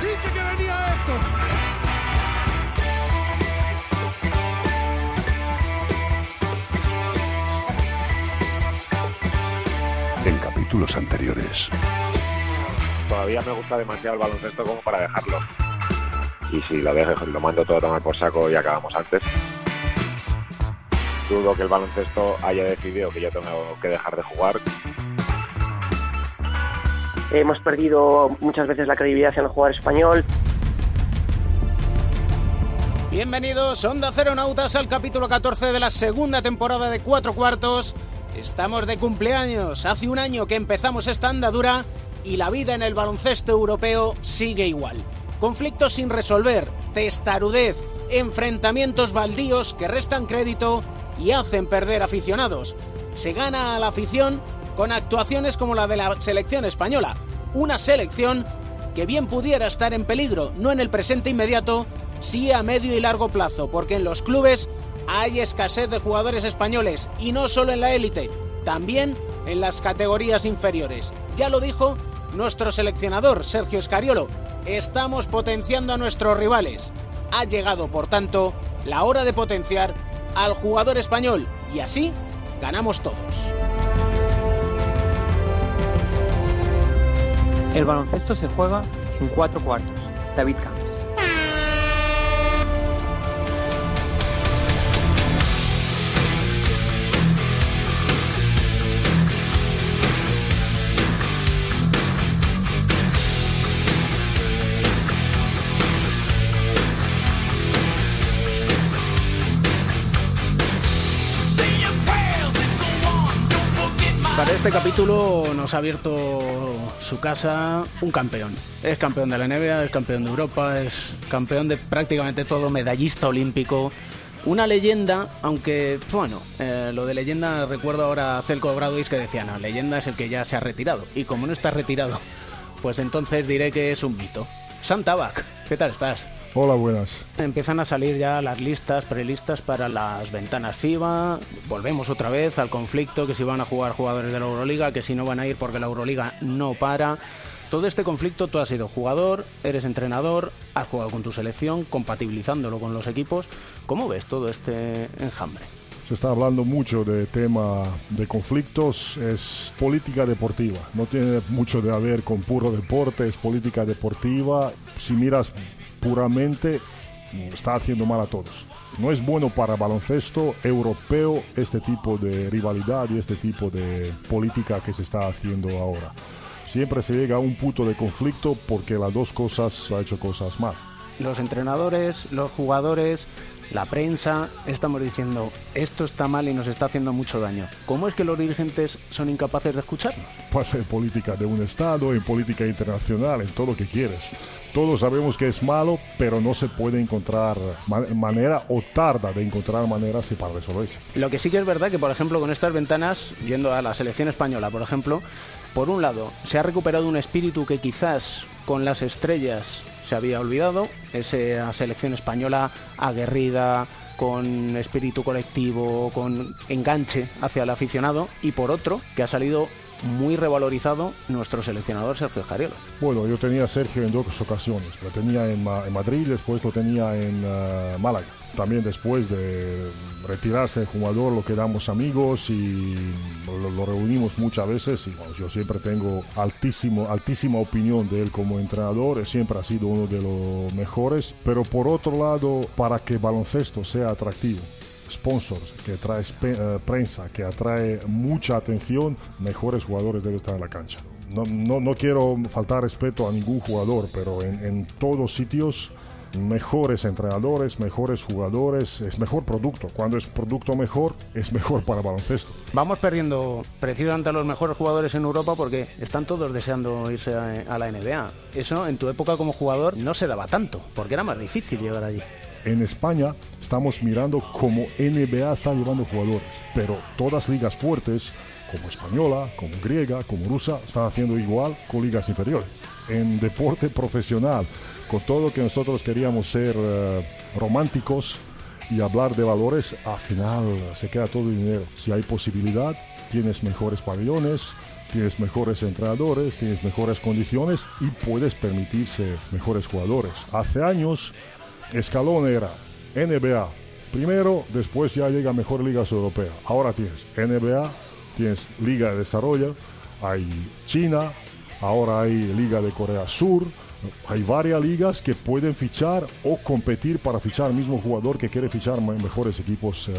Dije que venía esto. En capítulos anteriores. Todavía me gusta demasiado el baloncesto como para dejarlo. Y si lo dejo, lo mando todo a tomar por saco y acabamos antes. Dudo que el baloncesto haya decidido que yo tengo que dejar de jugar. Hemos perdido muchas veces la credibilidad en el jugador español. Bienvenidos, Onda Cero Nautas, al capítulo 14 de la segunda temporada de Cuatro Cuartos. Estamos de cumpleaños. Hace un año que empezamos esta andadura y la vida en el baloncesto europeo sigue igual. Conflictos sin resolver, testarudez, enfrentamientos baldíos que restan crédito y hacen perder aficionados. Se gana a la afición con actuaciones como la de la selección española. Una selección que bien pudiera estar en peligro, no en el presente inmediato, sí a medio y largo plazo, porque en los clubes hay escasez de jugadores españoles y no solo en la élite, también en las categorías inferiores. Ya lo dijo nuestro seleccionador Sergio Escariolo, estamos potenciando a nuestros rivales. Ha llegado, por tanto, la hora de potenciar al jugador español y así ganamos todos. El baloncesto se juega en cuatro cuartos. David Camps. Para este capítulo nos ha abierto su casa un campeón. Es campeón de la NBA, es campeón de Europa, es campeón de prácticamente todo, medallista olímpico. Una leyenda, aunque, bueno, eh, lo de leyenda recuerdo ahora a Celco Bradois que decía, no, leyenda es el que ya se ha retirado. Y como no está retirado, pues entonces diré que es un mito. Sam Tabak, ¿qué tal estás? Hola, buenas. Empiezan a salir ya las listas, prelistas para las ventanas FIBA. Volvemos otra vez al conflicto, que si van a jugar jugadores de la Euroliga, que si no van a ir porque la Euroliga no para. Todo este conflicto, tú has sido jugador, eres entrenador, has jugado con tu selección, compatibilizándolo con los equipos. ¿Cómo ves todo este enjambre? Se está hablando mucho de tema de conflictos, es política deportiva, no tiene mucho de ver con puro deporte, es política deportiva. Si miras puramente, está haciendo mal a todos. No es bueno para baloncesto europeo este tipo de rivalidad y este tipo de política que se está haciendo ahora. Siempre se llega a un punto de conflicto porque las dos cosas ha hecho cosas mal. Los entrenadores, los jugadores, la prensa, estamos diciendo esto está mal y nos está haciendo mucho daño. ¿Cómo es que los dirigentes son incapaces de escucharlo? Pasa en política de un Estado, en política internacional, en todo lo que quieres. Todos sabemos que es malo, pero no se puede encontrar manera o tarda de encontrar maneras para resolverse. Lo que sí que es verdad que, por ejemplo, con estas ventanas, yendo a la selección española, por ejemplo, por un lado, se ha recuperado un espíritu que quizás con las estrellas se había olvidado, esa selección española aguerrida, con espíritu colectivo, con enganche hacia el aficionado, y por otro, que ha salido muy revalorizado nuestro seleccionador Sergio Escariolo. Bueno, yo tenía a Sergio en dos ocasiones. Lo tenía en, en Madrid, después lo tenía en uh, Málaga. También después de retirarse el jugador lo quedamos amigos y lo, lo reunimos muchas veces y bueno, yo siempre tengo altísimo, altísima opinión de él como entrenador, siempre ha sido uno de los mejores, pero por otro lado, para que baloncesto sea atractivo, sponsors, que trae uh, prensa, que atrae mucha atención, mejores jugadores deben estar en la cancha. No, no, no quiero faltar respeto a ningún jugador, pero en, en todos sitios mejores entrenadores, mejores jugadores, es mejor producto. Cuando es producto mejor, es mejor para baloncesto. Vamos perdiendo precisamente a los mejores jugadores en Europa porque están todos deseando irse a la NBA. Eso en tu época como jugador no se daba tanto, porque era más difícil llegar allí. En España estamos mirando cómo NBA está llevando jugadores, pero todas ligas fuertes, como española, como griega, como rusa, están haciendo igual con ligas inferiores. En deporte profesional, con todo lo que nosotros queríamos ser eh, románticos y hablar de valores, al final se queda todo el dinero. Si hay posibilidad, tienes mejores pabellones, tienes mejores entrenadores, tienes mejores condiciones y puedes permitirse mejores jugadores. Hace años escalón era NBA primero, después ya llega mejor ligas europea. Ahora tienes NBA, tienes Liga de Desarrollo, hay China, ahora hay Liga de Corea Sur. Hay varias ligas que pueden fichar o competir para fichar al mismo jugador que quiere fichar mejores equipos uh,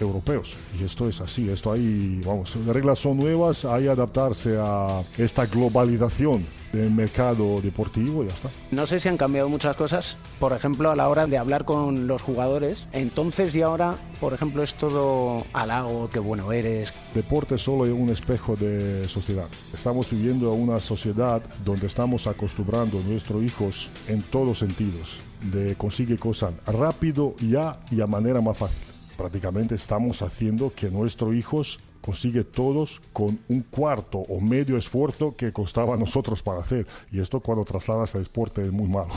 europeos. Y esto es así, esto hay, vamos, las reglas son nuevas, hay que adaptarse a esta globalización del mercado deportivo y ya está. No sé si han cambiado muchas cosas, por ejemplo, a la hora de hablar con los jugadores. Entonces y ahora, por ejemplo, es todo halago, qué bueno eres. Deporte solo es un espejo de sociedad. Estamos viviendo una sociedad donde estamos acostumbrando a nuestros hijos en todos sentidos de conseguir cosas rápido, ya y a manera más fácil. Prácticamente estamos haciendo que nuestros hijos consigue todos con un cuarto o medio esfuerzo que costaba a nosotros para hacer. Y esto cuando trasladas al deporte es muy malo.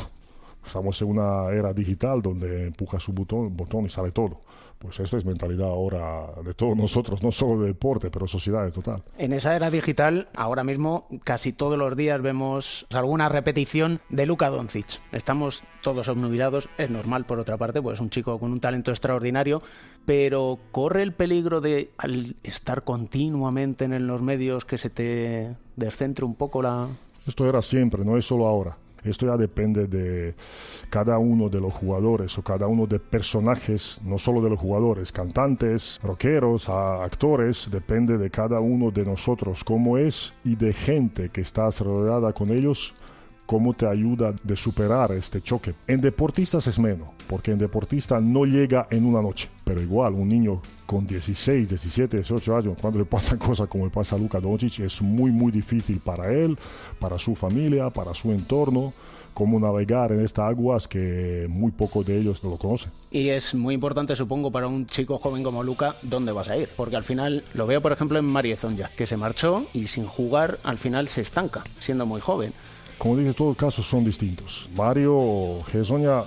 Estamos en una era digital donde empujas su botón, botón y sale todo. Pues esto es mentalidad ahora de todos nosotros, no solo de deporte, pero sociedad en total. En esa era digital, ahora mismo casi todos los días vemos alguna repetición de Luka Doncic. Estamos todos obnubilados, es normal por otra parte, pues es un chico con un talento extraordinario, pero corre el peligro de al estar continuamente en los medios que se te descentre un poco la... Esto era siempre, no es solo ahora. Esto ya depende de cada uno de los jugadores o cada uno de personajes, no solo de los jugadores, cantantes, rockeros, actores, depende de cada uno de nosotros cómo es y de gente que está rodeada con ellos cómo te ayuda de superar este choque. En deportistas es menos, porque en deportista no llega en una noche, pero igual un niño con 16, 17, 18 años, cuando le pasan cosas como le pasa a Luka Doncic, es muy muy difícil para él, para su familia, para su entorno cómo navegar en estas aguas que muy pocos de ellos lo conocen. Y es muy importante, supongo, para un chico joven como Luca, dónde vas a ir. Porque al final, lo veo por ejemplo en Mario Zonja, que se marchó y sin jugar al final se estanca, siendo muy joven. Como dije, todos los casos son distintos. Mario Gesoña,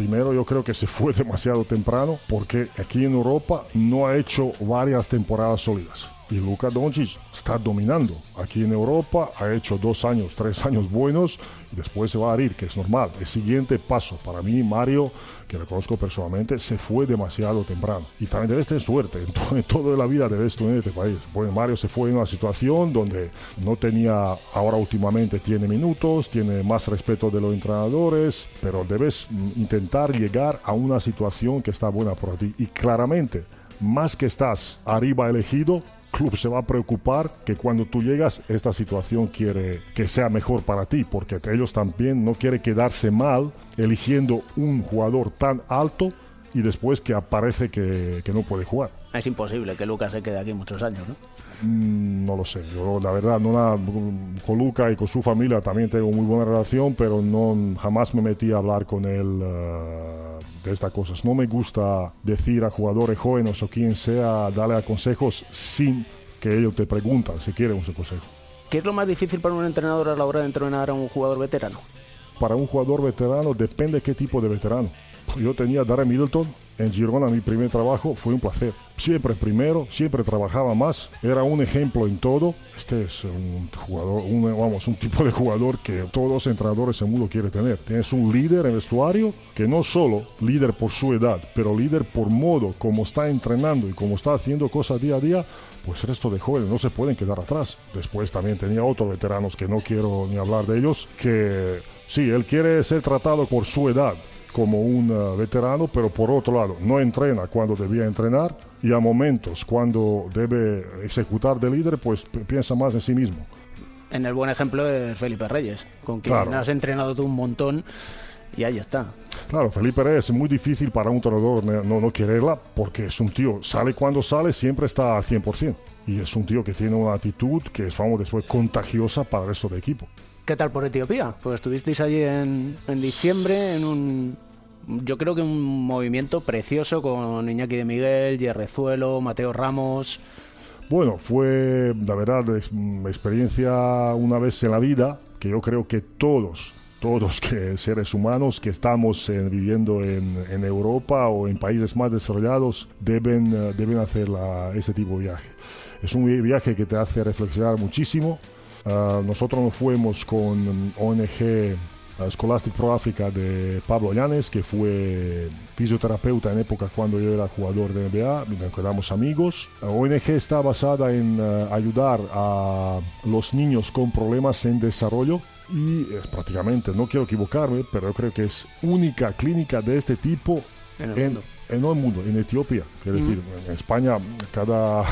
primero yo creo que se fue demasiado temprano porque aquí en Europa no ha hecho varias temporadas sólidas. Y Luka Doncic está dominando. Aquí en Europa ha hecho dos años, tres años buenos y después se va a ir, que es normal. El siguiente paso, para mí, Mario, que lo conozco personalmente, se fue demasiado temprano. Y también debes tener suerte. En, toda la vida debes tener este país. Bueno, Mario se fue en una situación donde no tenía, ahora últimamente tiene minutos, tiene más respeto de los entrenadores, pero debes intentar llegar a una situación que está buena por ti. Y claramente, más que estás arriba elegido, club se va a preocupar que cuando tú llegas esta situación quiere que sea mejor para ti, porque ellos también no quieren quedarse mal eligiendo un jugador tan alto y después que aparece que, que no puede jugar. Es imposible que Lucas se quede aquí muchos años, ¿no? Mm, no lo sé, yo la verdad no la, con Luca y con su familia también tengo muy buena relación, pero no jamás me metí a hablar con él uh, de estas cosas. No me gusta decir a jugadores jóvenes o quien sea, darle consejos sin que ellos te preguntan si quieren un consejo. ¿Qué es lo más difícil para un entrenador a la hora de entrenar a un jugador veterano? Para un jugador veterano depende qué tipo de veterano. Yo tenía a Darren Middleton en Girona, mi primer trabajo, fue un placer. Siempre primero, siempre trabajaba más, era un ejemplo en todo. Este es un jugador, un, vamos, un tipo de jugador que todos los entrenadores en mundo quieren tener. Tienes un líder en vestuario que no solo líder por su edad, pero líder por modo como está entrenando y como está haciendo cosas día a día, pues el resto de jóvenes no se pueden quedar atrás. Después también tenía otros veteranos que no quiero ni hablar de ellos, que sí, él quiere ser tratado por su edad, como un uh, veterano, pero por otro lado no entrena cuando debía entrenar y a momentos cuando debe ejecutar de líder, pues piensa más en sí mismo. En el buen ejemplo es Felipe Reyes, con quien Claro. has entrenado tú un montón y ahí está. Claro, Felipe Reyes es muy difícil para un entrenador no, no quererla porque es un tío, sale cuando sale, siempre está al 100%. Y es un tío que tiene una actitud que es, vamos, después contagiosa para el resto del equipo. ¿Qué tal por Etiopía? Pues estuvisteis allí en, en diciembre en un, yo creo que un movimiento precioso con Iñaki de Miguel, Yerrezuelo, Mateo Ramos. Bueno, fue la verdad experiencia una vez en la vida que yo creo que todos, todos que seres humanos que estamos eh, viviendo en, en, Europa o en países más desarrollados deben, uh, deben hacer la, ese tipo de viaje. Es un viaje que te hace reflexionar muchísimo. Uh, nosotros nos fuimos con ONG Scholastic Pro Africa de Pablo Llanes, que fue fisioterapeuta en época cuando yo era jugador de NBA, nos quedamos amigos. La ONG está basada en uh, ayudar a los niños con problemas en desarrollo y prácticamente, no quiero equivocarme, pero yo creo que es única clínica de este tipo en el en, mundo. en el mundo, en Etiopía. Quiero decir, en España cada,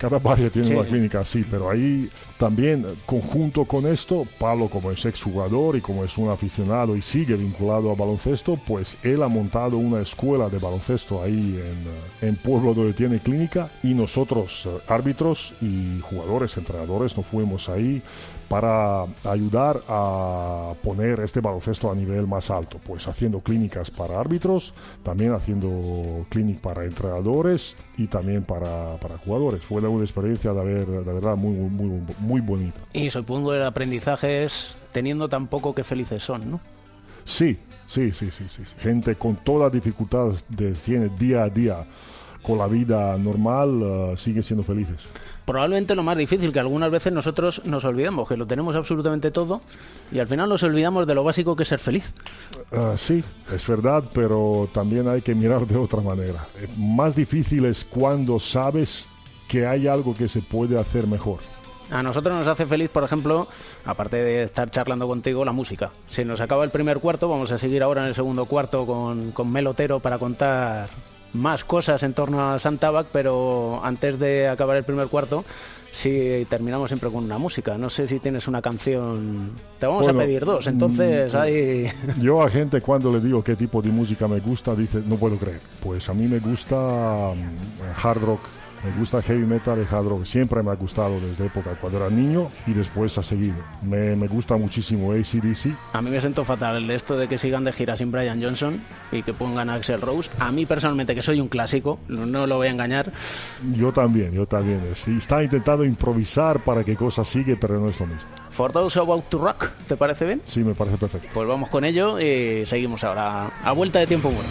cada barrio tiene Sí. una clínica así, pero ahí también, conjunto con esto, Pablo como es exjugador y como es un aficionado y sigue vinculado al baloncesto, pues él ha montado una escuela de baloncesto ahí en, en Pueblo donde tiene clínica y nosotros, eh, árbitros y jugadores, entrenadores, nos fuimos ahí para ayudar a poner este baloncesto a nivel más alto, pues haciendo clínicas para árbitros, también haciendo clínicas para entrenadores y también para, para jugadores. Fue una experiencia de, haber, verdad muy, muy, muy bonita. Y supongo el aprendizaje es teniendo tan poco que felices son, ¿no? Sí, sí, sí, sí, sí. sí. Gente con todas las dificultades que tiene día a día con la vida normal, uh, sigue siendo felices. Probablemente lo más difícil, que algunas veces nosotros nos olvidamos, que lo tenemos absolutamente todo y al final nos olvidamos de lo básico que es ser feliz. Uh, sí, es verdad, pero también hay que mirar de otra manera. Eh, Más difícil es cuando sabes que hay algo que se puede hacer mejor. A nosotros nos hace feliz, por ejemplo, aparte de estar charlando contigo, la música. Si nos acaba el primer cuarto, vamos a seguir ahora en el segundo cuarto con, con Melotero para contar más cosas en torno a Santabac, pero antes de acabar el primer cuarto, si terminamos siempre con una música. No sé si tienes una canción. Te vamos Bueno, a pedir dos, entonces mm, hay. Yo a gente cuando le digo qué tipo de música me gusta, dice, no puedo creer. Pues a mí me gusta mm, hard rock, me gusta heavy metal y hard rock. Siempre me ha gustado desde época cuando era niño y después ha seguido. Me, me gusta muchísimo ACDC. A mí me siento fatal esto de que sigan de gira sin Brian Johnson y que pongan a Axel Rose. A mí personalmente, que soy un clásico, no, no lo voy a engañar, Yo también, yo también. Sí, está intentando improvisar para que cosas sigue, pero no es lo mismo. For Those About to Rock, ¿te parece bien? Sí, me parece perfecto. Pues vamos con ello y seguimos ahora a vuelta de tiempo muerto.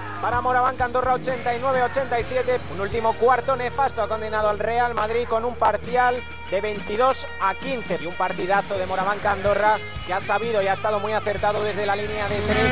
para Moraván Andorra 89-87. Un último cuarto nefasto ha condenado al Real Madrid con un parcial de 22 a 15 y un partidazo de Moraván Andorra que ha sabido y ha estado muy acertado desde la línea de tres.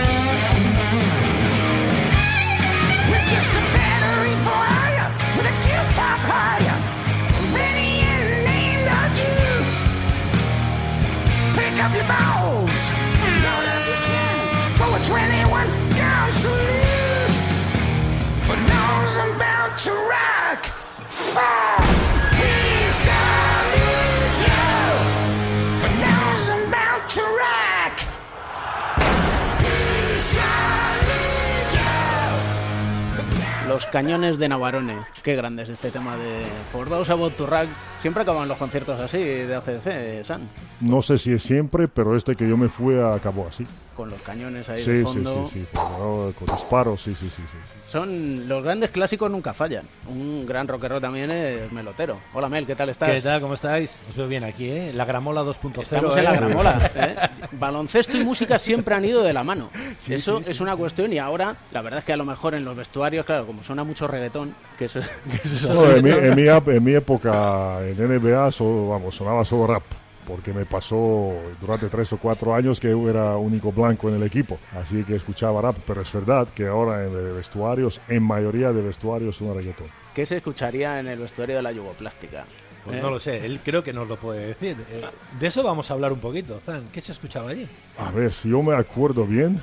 Los cañones de Navarone. Qué grande es este tema de For Those About to Rock. Siempre acaban los conciertos así de ACDC, San. No sé si es siempre, pero este que yo me fui acabó así. Con los cañones ahí Sí, de sí, fondo. sí, sí, pero con disparos, sí, sí, sí, sí. Son los grandes clásicos nunca fallan. Un gran rockero también es Melotero. Hola Mel, ¿qué tal estás? ¿Qué tal? ¿Cómo estáis? Os veo bien aquí, ¿eh? La Gramola 2.0. Estamos ¿eh? en la gramola. ¿eh? Baloncesto y música siempre han ido de la mano. eso es una cuestión y ahora, la verdad es que a lo mejor en los vestuarios, claro, como suena mucho reggaetón, que eso, que eso es No, así. en, mi, en mi ap- en mi época en NBA solo, vamos, sonaba solo rap. Porque me pasó durante tres o cuatro años que era único blanco en el equipo, así que escuchaba rap, pero es verdad que ahora en vestuarios, en mayoría de vestuarios, una reggaetón. ¿Qué se escucharía en el vestuario de la yugoplástica? Pues ¿Eh? no lo sé, él creo que nos lo puede decir. Eh, de eso vamos a hablar un poquito, Zan. ¿Qué se escuchaba allí? A ver, si yo me acuerdo bien,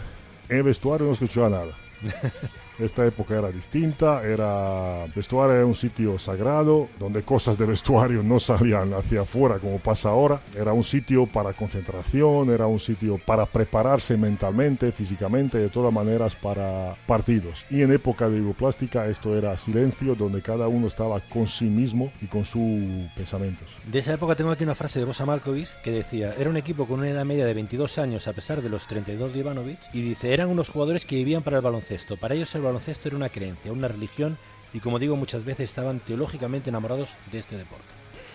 en vestuario no escuchaba nada. Esta época era distinta, era vestuario era un sitio sagrado donde cosas de vestuario no salían hacia afuera como pasa ahora. Era un sitio para concentración, era un sitio para prepararse mentalmente, físicamente, de todas maneras para partidos. Y en época de Yugoplástica esto era silencio donde cada uno estaba con sí mismo y con sus pensamientos. De esa época tengo aquí una frase de Bosa Markovic que decía, era un equipo con una edad media de 22 años a pesar de los 32 de Ivanovic y dice, eran unos jugadores que vivían para el baloncesto. Para ellos el baloncesto era una creencia, una religión y como digo muchas veces estaban teológicamente enamorados de este deporte.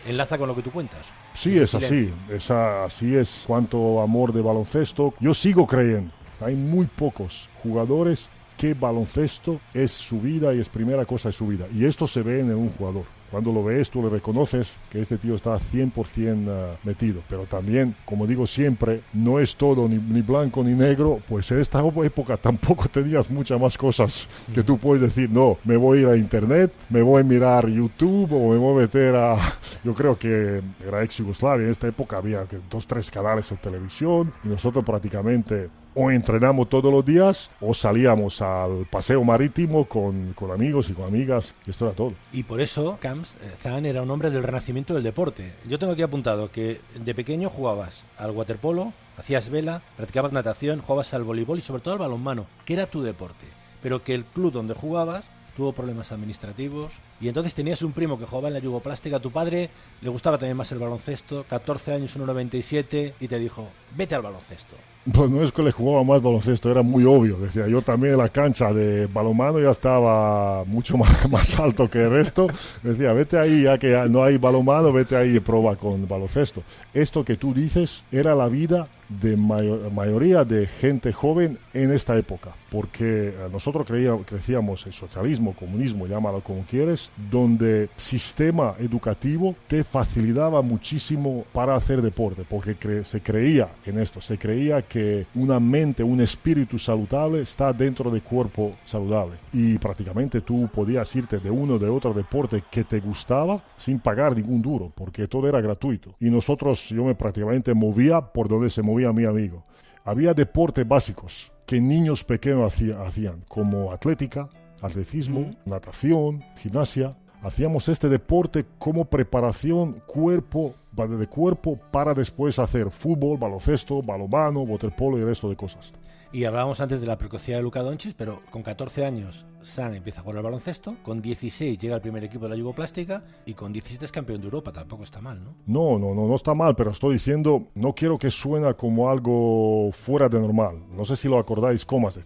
Enlaza con lo que tú cuentas. Sí, es así, es así es cuanto amor de baloncesto. Yo sigo creyendo, hay muy pocos jugadores que baloncesto es su vida y es primera cosa de su vida. Y esto se ve en un jugador. Cuando lo ves, tú le reconoces que este tío está 100% ah, metido. Pero también, como digo siempre, no es todo ni, ni blanco ni negro. Pues en esta época tampoco tenías muchas más cosas que tú puedes decir, no, me voy a ir a internet, me voy a mirar YouTube o me voy a meter a... Yo creo que era ex Yugoslavia, en esta época había dos, tres canales en televisión y nosotros prácticamente o entrenamos todos los días o salíamos al paseo marítimo con, con amigos y con amigas y esto era todo. Y por eso Camps, eh, Zan era un hombre del renacimiento del deporte. Yo tengo aquí apuntado que de pequeño jugabas al waterpolo, hacías vela, practicabas natación, jugabas al voleibol y sobre todo al balonmano, que era tu deporte. Pero que el club donde jugabas tuvo problemas administrativos y entonces tenías un primo que jugaba en la yugoplástica, tu padre le gustaba también más el baloncesto, 14 años, 1,97 y te dijo, vete al baloncesto. Pues no es que le jugaba más baloncesto, era muy obvio. Decía, yo también en la cancha de balonmano ya estaba mucho más, más alto que el resto. Decía, vete ahí, ya que no hay balonmano, vete ahí y prueba con baloncesto. Esto que tú dices era la vida de mayo- mayoría de gente joven en esta época, porque nosotros creía- crecíamos en socialismo, comunismo, llámalo como quieres, donde sistema educativo te facilitaba muchísimo para hacer deporte, porque cre- se creía en esto, se creía que una mente, un espíritu saludable está dentro del cuerpo saludable y prácticamente tú podías irte de uno de otro deporte que te gustaba sin pagar ningún duro, porque todo era gratuito. Y nosotros, yo me prácticamente movía por donde se movía mi amigo. Había deportes básicos que niños pequeños hacía- hacían, como atlética, atletismo, natación, gimnasia. Hacíamos este deporte como preparación cuerpo de cuerpo para después hacer fútbol, baloncesto, balonmano, waterpolo y el resto de cosas. Y hablábamos antes de la precocidad de Luka Doncic, pero con 14 años San empieza a jugar al baloncesto, con 16 llega al primer equipo de la Yugoplástica y con 17 es campeón de Europa, tampoco está mal, ¿no? No, no, no, no está mal, pero estoy diciendo, no quiero que suena como algo fuera de normal. No sé si lo acordáis, Kovacic.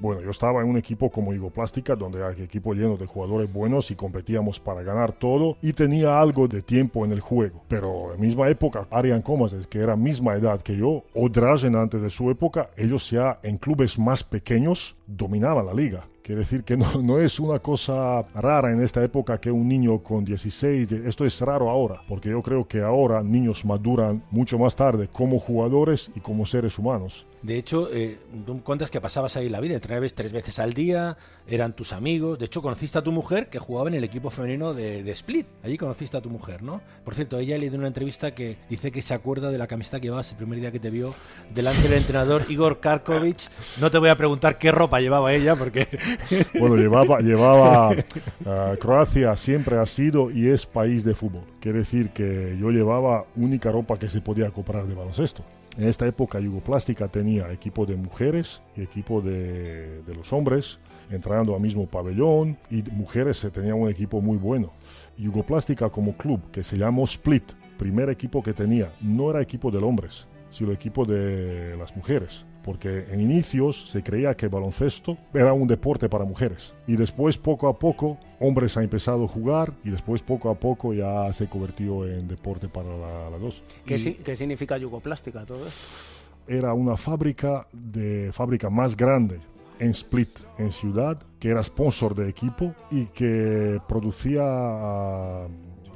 Bueno, yo estaba en un equipo como Yugoplástica, donde hay equipo lleno de jugadores buenos y competíamos para ganar todo y tenía algo de tiempo en el juego. Pero en misma época, Arian Kovacic, que era misma edad que yo, o Dražen antes de su época, ellos en clubes más pequeños dominaban la liga. Quiere decir que no, no es una cosa rara en esta época que un niño con 16, de- esto es raro ahora, porque yo creo que ahora niños maduran mucho más tarde como jugadores y como seres humanos. De hecho, eh, tú cuentas que pasabas ahí la vida, entrenabas tres veces al día, eran tus amigos. De hecho, conociste a tu mujer que jugaba en el equipo femenino de, Split. Allí conociste a tu mujer, ¿no? Por cierto, ella le dio una entrevista que dice que se acuerda de la camiseta que llevabas el primer día que te vio delante del entrenador Igor Karkovic. No te voy a preguntar qué ropa llevaba ella porque... Bueno, llevaba, llevaba ah, Croacia siempre ha sido y es país de fútbol. Quiere decir que yo llevaba única ropa que se podía comprar de baloncesto. En esta época Yugoplástica tenía equipo de mujeres y equipo de, los hombres entrando al mismo pabellón y mujeres se tenía un equipo muy bueno. Yugoplástica como club que se llamó Split, primer equipo que tenía, no era equipo de hombres, sino equipo de las mujeres porque en inicios se creía que el baloncesto era un deporte para mujeres y después poco a poco hombres han empezado a jugar y después poco a poco ya se convirtió en deporte para la- las dos. ¿Qué, Y qué significa yugoplástica todo esto? era una fábrica de fábrica más grande en Split, en ciudad, que era sponsor de equipo y que producía ah,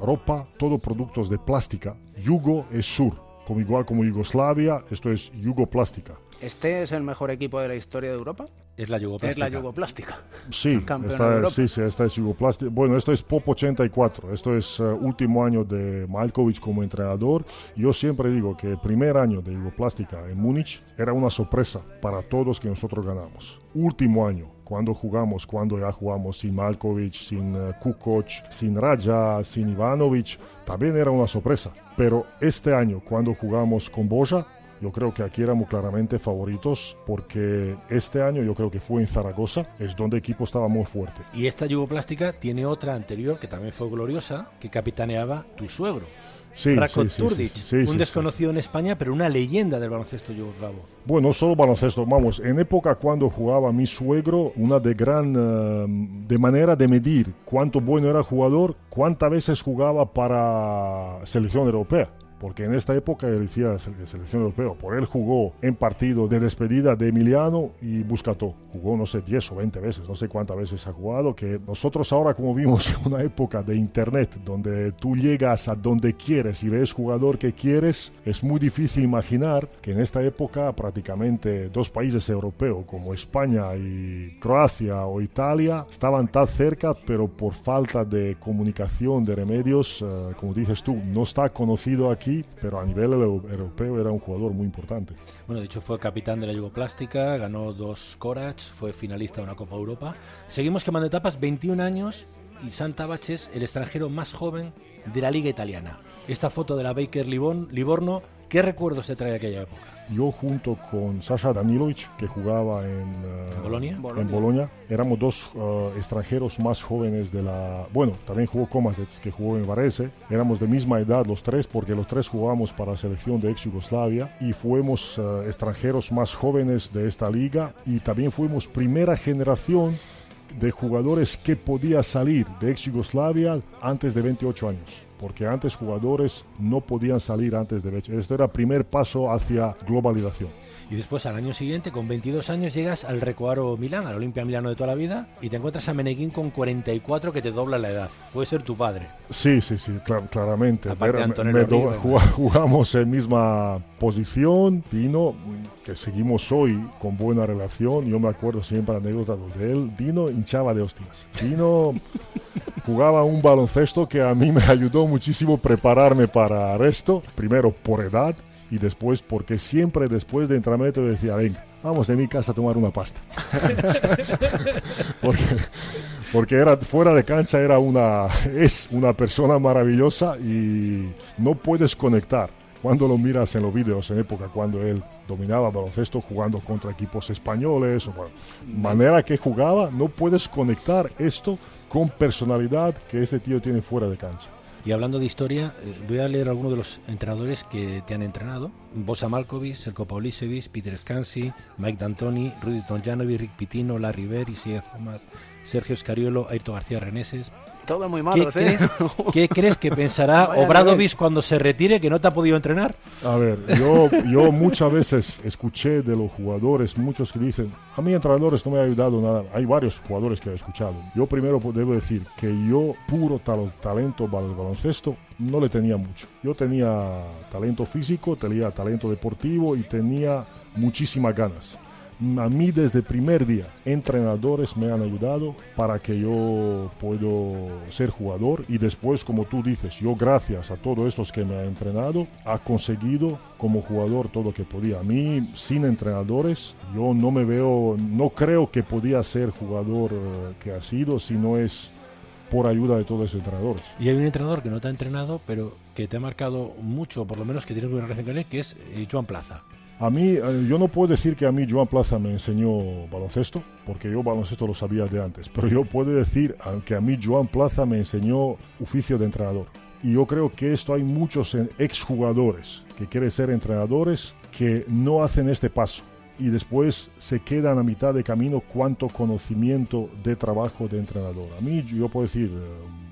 ropa, todo productos de plástica. Yugo es sur, como igual como Yugoslavia, esto es Yugoplástica. ¿Este es el mejor equipo de la historia de Europa? Es la Yugoplástica. Es la Yugoplástica. Sí, esta, Europa. sí, sí, esta es Yugoplástica. Bueno, esto es Pop 84. Esto es eh, último año de Malkovic como entrenador. Yo siempre digo que el primer año de Yugoplástica en Múnich era una sorpresa para todos que nosotros ganamos. Último año, cuando jugamos, cuando ya jugamos sin Malkovic, sin eh, Kukoc, sin Raja, sin Ivanovic, también era una sorpresa. Pero este año, cuando jugamos con Boja, yo creo que aquí éramos claramente favoritos porque este año yo creo que fue en Zaragoza, es donde el equipo estaba muy fuerte. Y esta Yugoplástica tiene otra anterior que también fue gloriosa, que capitaneaba tu suegro. Sí, Ratko sí, Turdic, sí, un desconocido en España, pero una leyenda del baloncesto yugoslavo. Bueno, no solo baloncesto, vamos, en época cuando jugaba mi suegro, una de gran, eh, de manera de medir cuánto bueno era jugador, cuántas veces jugaba para selección europea. Porque en esta época decía sele- selección europea. Por él jugó en partido de despedida de Emiliano y Buscató. Jugó, no sé, 10 o 20 veces, no sé cuántas veces ha jugado. Que nosotros ahora, como vimos en una época de internet, donde tú llegas a donde quieres y ves jugador que quieres, es muy difícil imaginar que en esta época prácticamente dos países europeos como España y Croacia o Italia estaban tan cerca, pero por falta de comunicación, de remedios, eh, como dices tú, no está conocido aquí, pero a nivel eu- europeo era un jugador muy importante. Bueno, de hecho fue capitán de la Yugoplástica, ganó dos Corach, fue finalista de una Copa Europa. Seguimos quemando etapas, 21 años y Santa Bach es el extranjero más joven de la liga italiana. Esta foto de la Baker Libon- Livorno, ¿qué recuerdos te trae de aquella época? Yo junto con Sasha Danilovic, que jugaba en, eh, Bolonia? en Bolonia. Bolonia, éramos dos eh, extranjeros más jóvenes de la... Bueno, también jugó Komasec, que jugó en Varese. Éramos de misma edad los tres, porque los tres jugábamos para la selección de ex Yugoslavia y fuimos eh, extranjeros más jóvenes de esta liga y también fuimos primera generación de jugadores que podía salir de ex Yugoslavia antes de 28 años. Porque antes jugadores no podían salir antes de 28. Esto era el primer paso hacia globalización. Y después al año siguiente, con 22 años, llegas al Recoaro Milán, al Olimpia Milano de toda la vida, y te encuentras a Meneguín con 44 que te dobla la edad. Puede ser tu padre. Sí, sí, sí, cla- claramente. Aparte Era- me do- juga- jugamos en misma posición. Dino, que seguimos hoy con buena relación. Yo me acuerdo siempre anécdotas de él. Dino hinchaba de hostias. Dino jugaba un baloncesto que a mí me ayudó muchísimo prepararme para esto. Primero por edad y después porque siempre después de entrenamiento decía, venga, vamos de mi casa a tomar una pasta. porque, porque era fuera de cancha era una es una persona maravillosa y no puedes conectar cuando lo miras en los vídeos en época cuando él dominaba baloncesto jugando contra equipos españoles o manera que jugaba no puedes conectar esto con personalidad que este tío tiene fuera de cancha Y hablando de historia, eh, voy a leer algunos de los entrenadores que te han entrenado. Bosa Malkovic, Selko Paulicevic, Peter Scansi, Mike D'Antoni, Rudy Tonjanovic, Rick Pitino, Larry Ver, Isier Thomas, Sergio Scariolo, Ayrton García Reneses. Todo muy ¿Qué, malos, ¿eh? crees, qué crees que pensará Vaya Obradovic cuando se retire que no te ha podido entrenar? A ver, yo, yo muchas veces escuché de los jugadores, muchos que dicen, a mí entrenadores no me ha ayudado nada. Hay varios jugadores que he escuchado. Yo primero debo decir que yo puro tal- talento para el baloncesto no le tenía mucho. Yo tenía talento físico, tenía talento deportivo y tenía muchísimas ganas. A mí desde el primer día entrenadores me han ayudado para que yo puedo ser jugador y después como tú dices yo gracias a todos estos que me han entrenado ha conseguido como jugador todo lo que podía. A mí sin entrenadores yo no me veo, no creo que podía ser jugador eh, que ha sido si no es por ayuda de todos esos entrenadores. Y hay un entrenador que no te ha entrenado, pero que te ha marcado mucho, por lo menos que tienes buena relación con él, que es eh, Joan Plaza. A mí, eh, yo no puedo decir que a mí Joan Plaza me enseñó baloncesto, porque yo baloncesto lo sabía de antes, pero yo puedo decir que a mí Joan Plaza me enseñó oficio de entrenador. Y yo creo que esto hay muchos eh, exjugadores que quieren ser entrenadores que no hacen este paso y después se quedan a mitad de camino cuánto conocimiento de trabajo de entrenador. A mí yo puedo decir eh,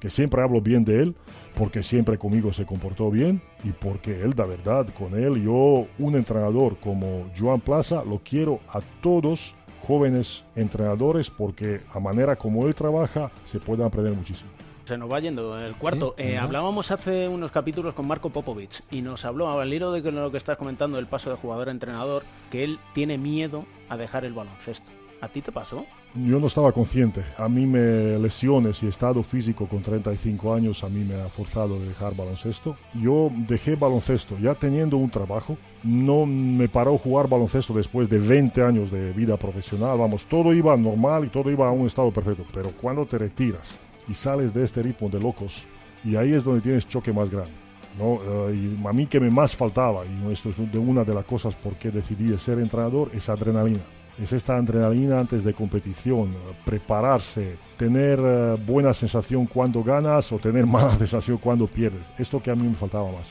que siempre hablo bien de él, porque siempre conmigo se comportó bien y porque él, da verdad, con él, yo, un entrenador como Joan Plaza, lo quiero a todos jóvenes entrenadores porque a manera como él trabaja se puede aprender muchísimo. Se nos va yendo el cuarto. Sí, Eh, hablábamos hace unos capítulos con Marco Popovich y nos habló, al hilo de lo que estás comentando del paso de jugador a entrenador, que él tiene miedo a dejar el baloncesto. ¿A ti te pasó? Yo no estaba consciente. A mí me lesiones y estado físico con 35 años a mí me ha forzado a dejar baloncesto. Yo dejé baloncesto ya teniendo un trabajo. No me paró jugar baloncesto después de 20 años de vida profesional. Vamos, todo iba normal y todo iba a un estado perfecto. Pero cuando te retiras y sales de este ritmo de locos, y ahí es donde tienes choque más grande. ¿no? Eh, y a mí que me más faltaba, y esto es de una de las cosas por qué decidí ser entrenador, es adrenalina. Es esta adrenalina antes de competición, prepararse, tener eh, buena sensación cuando ganas o tener mala sensación cuando pierdes. Esto que a mí me faltaba más.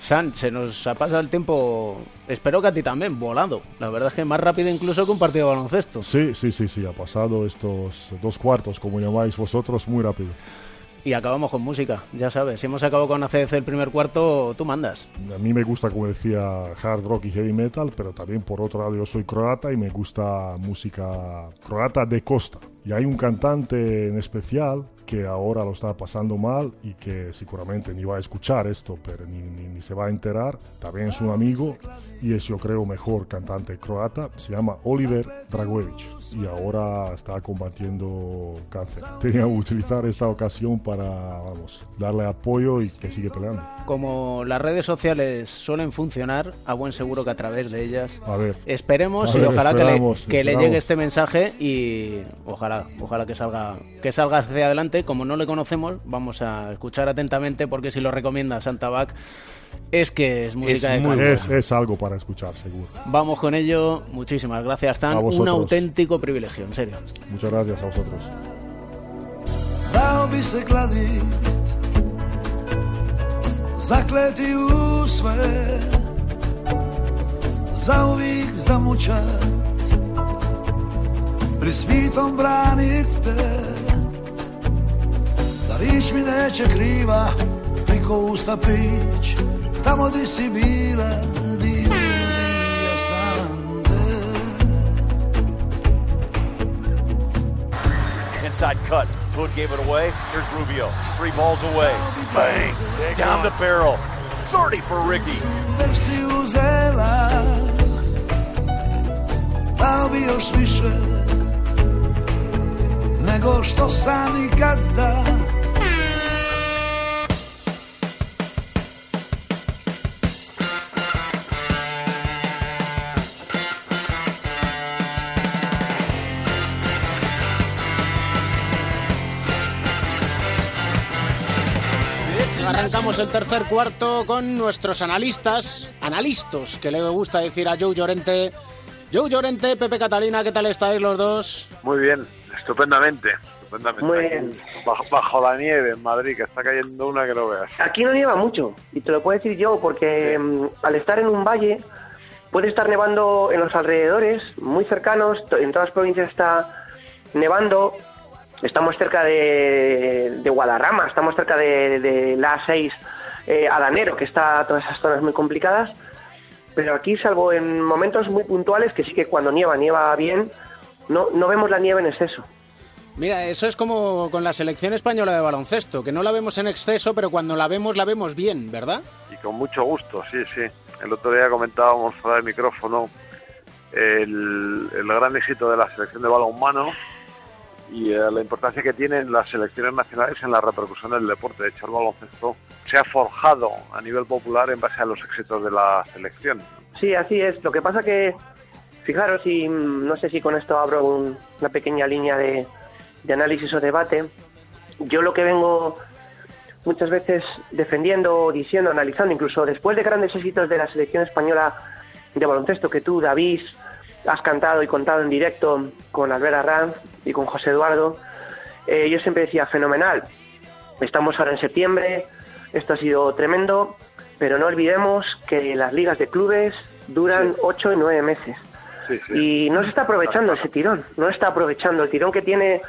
San, se nos ha pasado el tiempo, espero que a ti también, volado. La verdad es que más rápido incluso que un partido de baloncesto. Sí, sí, sí, sí, ha pasado estos dos cuartos, como llamáis vosotros, muy rápido. Y acabamos con música, ya sabes. Si hemos acabado con ACDC el primer cuarto, tú mandas. A mí me gusta, como decía, hard rock y heavy metal, pero también por otro lado yo soy croata y me gusta música croata de costa. Y hay un cantante en especial que ahora lo está pasando mal y que seguramente ni va a escuchar esto, pero ni, ni- ni se va a enterar. También es un amigo y es yo creo mejor cantante croata. Se llama Oliver Dragovic y ahora está combatiendo cáncer. Tenía que utilizar esta ocasión para, vamos, darle apoyo y que sigue peleando. Como las redes sociales suelen funcionar, a buen seguro que a través de ellas A ver. esperemos A y ver, ojalá que le, que le llegue este mensaje y ojalá, ojalá que salga, que salga hacia adelante. Como no le conocemos, vamos a escuchar atentamente porque si lo recomienda Santa Bac es que es música de calidad. Es, es algo para escuchar, seguro. Vamos con ello. Muchísimas gracias, Tan. A Un auténtico privilegio, en serio. Muchas gracias a vosotros. Dao bi se kladit Zakleti u sve Zauvijek zamučat Pri svitom branit te Da rič mi neće kriva Priko usta prič Tamo di si bila Di ja sam Inside cut. Hood gave it away. Here's Rubio. Three balls away. Bang! Down the barrel. 30 for Ricky. Već si uzela Dao bi još više Nego što sam nikad da Arrancamos el tercer cuarto con nuestros analistas, analistas, que le gusta decir a Joe Llorente. Joe Llorente, Pepe Catalina, ¿qué tal estáis los dos? Muy bien, estupendamente. estupendamente. Muy Aquí, bien. Bajo, bajo la nieve en Madrid, que está cayendo una que no veas. Aquí no nieva mucho, y te lo puedo decir yo, porque mm, al estar en un valle, puede estar nevando en los alrededores, muy cercanos, en todas las provincias está nevando. Estamos cerca de, de Guadarrama, estamos cerca de, de la A6 eh, Adanero, que está todas esas zonas muy complicadas. Pero aquí, salvo en momentos muy puntuales, que sí que cuando nieva, nieva bien, no, no vemos la nieve en exceso. Mira, eso es como con la selección española de baloncesto, que no la vemos en exceso, pero cuando la vemos, la vemos bien, ¿verdad? Y con mucho gusto, sí, sí. El otro día comentábamos fuera del micrófono el, el gran éxito de la selección de balonmano y eh, la importancia que tienen las selecciones nacionales en la repercusión del deporte. De hecho, el baloncesto se ha forjado a nivel popular en base a los éxitos de la selección. Sí, así es. Lo que pasa que, fijaros, y no sé si con esto abro un- una pequeña línea de, de análisis o debate, yo lo que vengo muchas veces defendiendo, diciendo, analizando, incluso después de grandes éxitos de la selección española de baloncesto que tú, David, has cantado y contado en directo con Albert Arranz y con José Eduardo, eh, yo siempre decía, fenomenal, estamos ahora en septiembre, esto ha sido tremendo, pero no olvidemos que las ligas de clubes duran ocho y nueve meses. Y no se está aprovechando ese tirón, no está aprovechando. El tirón que tiene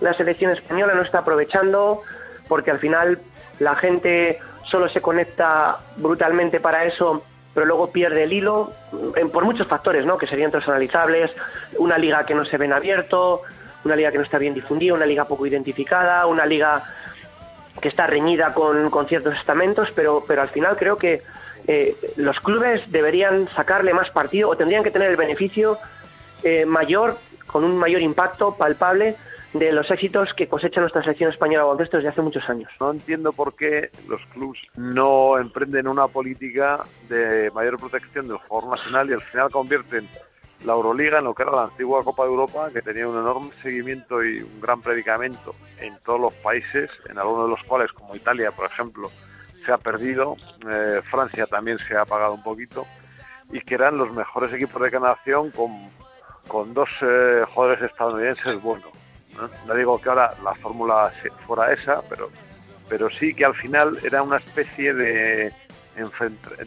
la selección española, no está aprovechando porque al final la gente solo se conecta brutalmente para eso, pero luego pierde el hilo en- por muchos factores, ¿no? Que serían todos analizables, una liga que no se ve en abierto, una liga que no está bien difundida, una liga poco identificada, una liga que está reñida con, con ciertos estamentos, pero, pero al final creo que eh, los clubes deberían sacarle más partido o tendrían que tener el beneficio eh, mayor, con un mayor impacto palpable de los éxitos que cosecha nuestra selección española de baloncesto desde hace muchos años. No entiendo por qué los clubes no emprenden una política de mayor protección del jugador nacional y al final convierten la Euroliga en lo que era la antigua Copa de Europa, que tenía un enorme seguimiento y un gran predicamento en todos los países, en algunos de los cuales, como Italia, por ejemplo, se ha perdido, eh, Francia también se ha apagado un poquito, y que eran los mejores equipos de cada nación con, dos eh, jugadores estadounidenses buenos. ¿No? digo que ahora la fórmula fuera esa, pero, pero sí que al final era una especie de,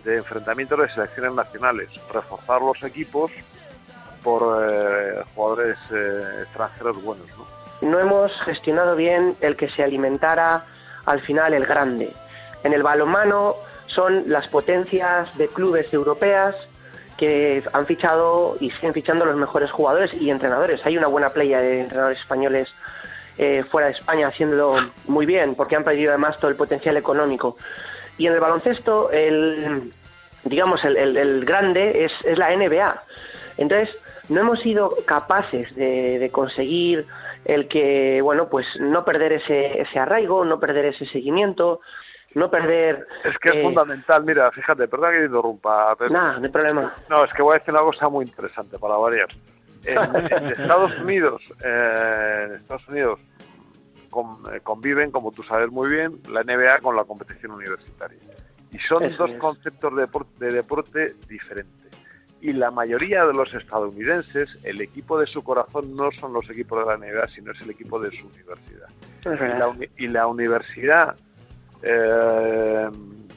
de enfrentamiento de selecciones nacionales, reforzar los equipos por eh, jugadores eh, extranjeros buenos. ¿no? no hemos gestionado bien el que se alimentara al final el grande. En el balonmano son las potencias de clubes europeas que han fichado y siguen fichando los mejores jugadores y entrenadores. Hay una buena playa de entrenadores españoles eh, fuera de España haciéndolo muy bien porque han perdido además todo el potencial económico. Y en el baloncesto, el, digamos, el, grande es, es la NBA. Entonces, no hemos sido capaces de, de conseguir el que, bueno, pues no perder ese, ese arraigo, no perder ese seguimiento, no perder... Es que es eh, fundamental, mira, fíjate, perdón que te interrumpa. pero- Nada, no hay problema. No, es que voy a decir una cosa muy interesante para variar. En, en Estados Unidos, eh, en Estados Unidos con- eh, conviven, como tú sabes muy bien, la NBA con la competición universitaria. Y son Eso dos es. conceptos de deporte, de deporte diferentes. Y la mayoría de los estadounidenses, el equipo de su corazón no son los equipos de la NBA, sino es el equipo de su universidad. La, y la universidad, eh,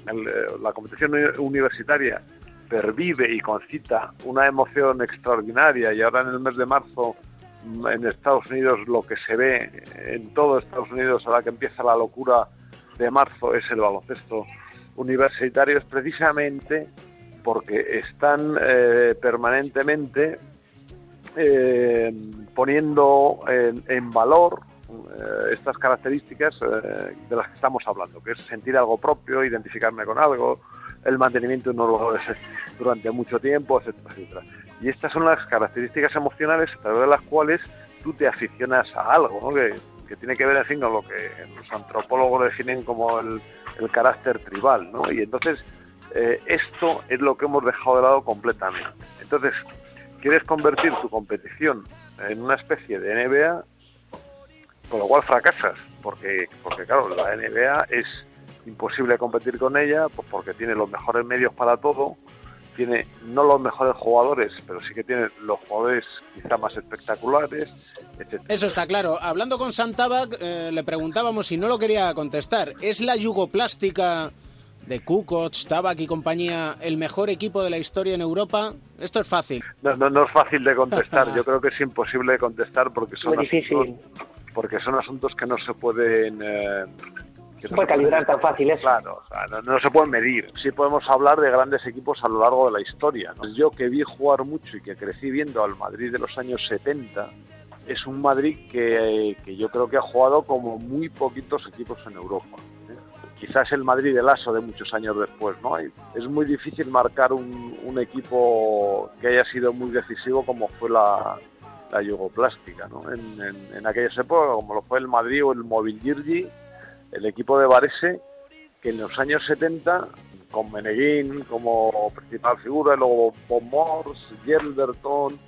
el- eh, la competición uni- universitaria pervive y concita una emoción extraordinaria y ahora en el mes de marzo mm, en Estados Unidos lo que se ve en todo Estados Unidos a la que empieza la locura de marzo es el baloncesto universitario es precisamente porque están eh, permanentemente eh, poniendo en, en valor estas características eh, de las que estamos hablando, que es sentir algo propio, identificarme con algo, el mantenimiento de unos valores durante mucho tiempo, etcétera, etcétera. Y estas son las características emocionales a través de las cuales tú te aficionas a algo, ¿no? que, tiene que ver, en fin, con lo que los antropólogos definen como el, el carácter tribal. ¿no? Y entonces, eh, esto es lo que hemos dejado de lado completamente. Entonces, quieres convertir tu competición en una especie de NBA, con lo cual fracasas, porque, porque claro, la NBA es imposible competir con ella, pues porque tiene los mejores medios para todo, tiene no los mejores jugadores, pero sí que tiene los jugadores quizá más espectaculares, etc. Eso está claro. Hablando con Santabac, eh, le preguntábamos si no lo quería contestar. ¿Es la yugoplástica de Kukoc, Tabak y compañía el mejor equipo de la historia en Europa? Esto es fácil. No, no, no es fácil de contestar, yo creo que es imposible de contestar porque son, Muy difícil. asuntos, porque son asuntos que no se pueden... eh, que No se calibrar tan fácil eso. Claro, o sea, no, no se pueden medir. Sí podemos hablar de grandes equipos a lo largo de la historia. ¿no? Yo que vi jugar mucho y que crecí viendo al Madrid de los años 70, es un Madrid que, que yo creo que ha jugado como muy poquitos equipos en Europa. ¿eh? Quizás el Madrid del ASO de muchos años después, ¿no? Y Es muy difícil marcar un, un equipo que haya sido muy decisivo como fue la, la yugoplástica, ¿no? En, en, en aquellas épocas, como lo fue el Madrid o el Movilgirgi, el equipo de Varese, que en los años 70, con Meneguín como principal figura, y luego Bob Morse, Gelderton,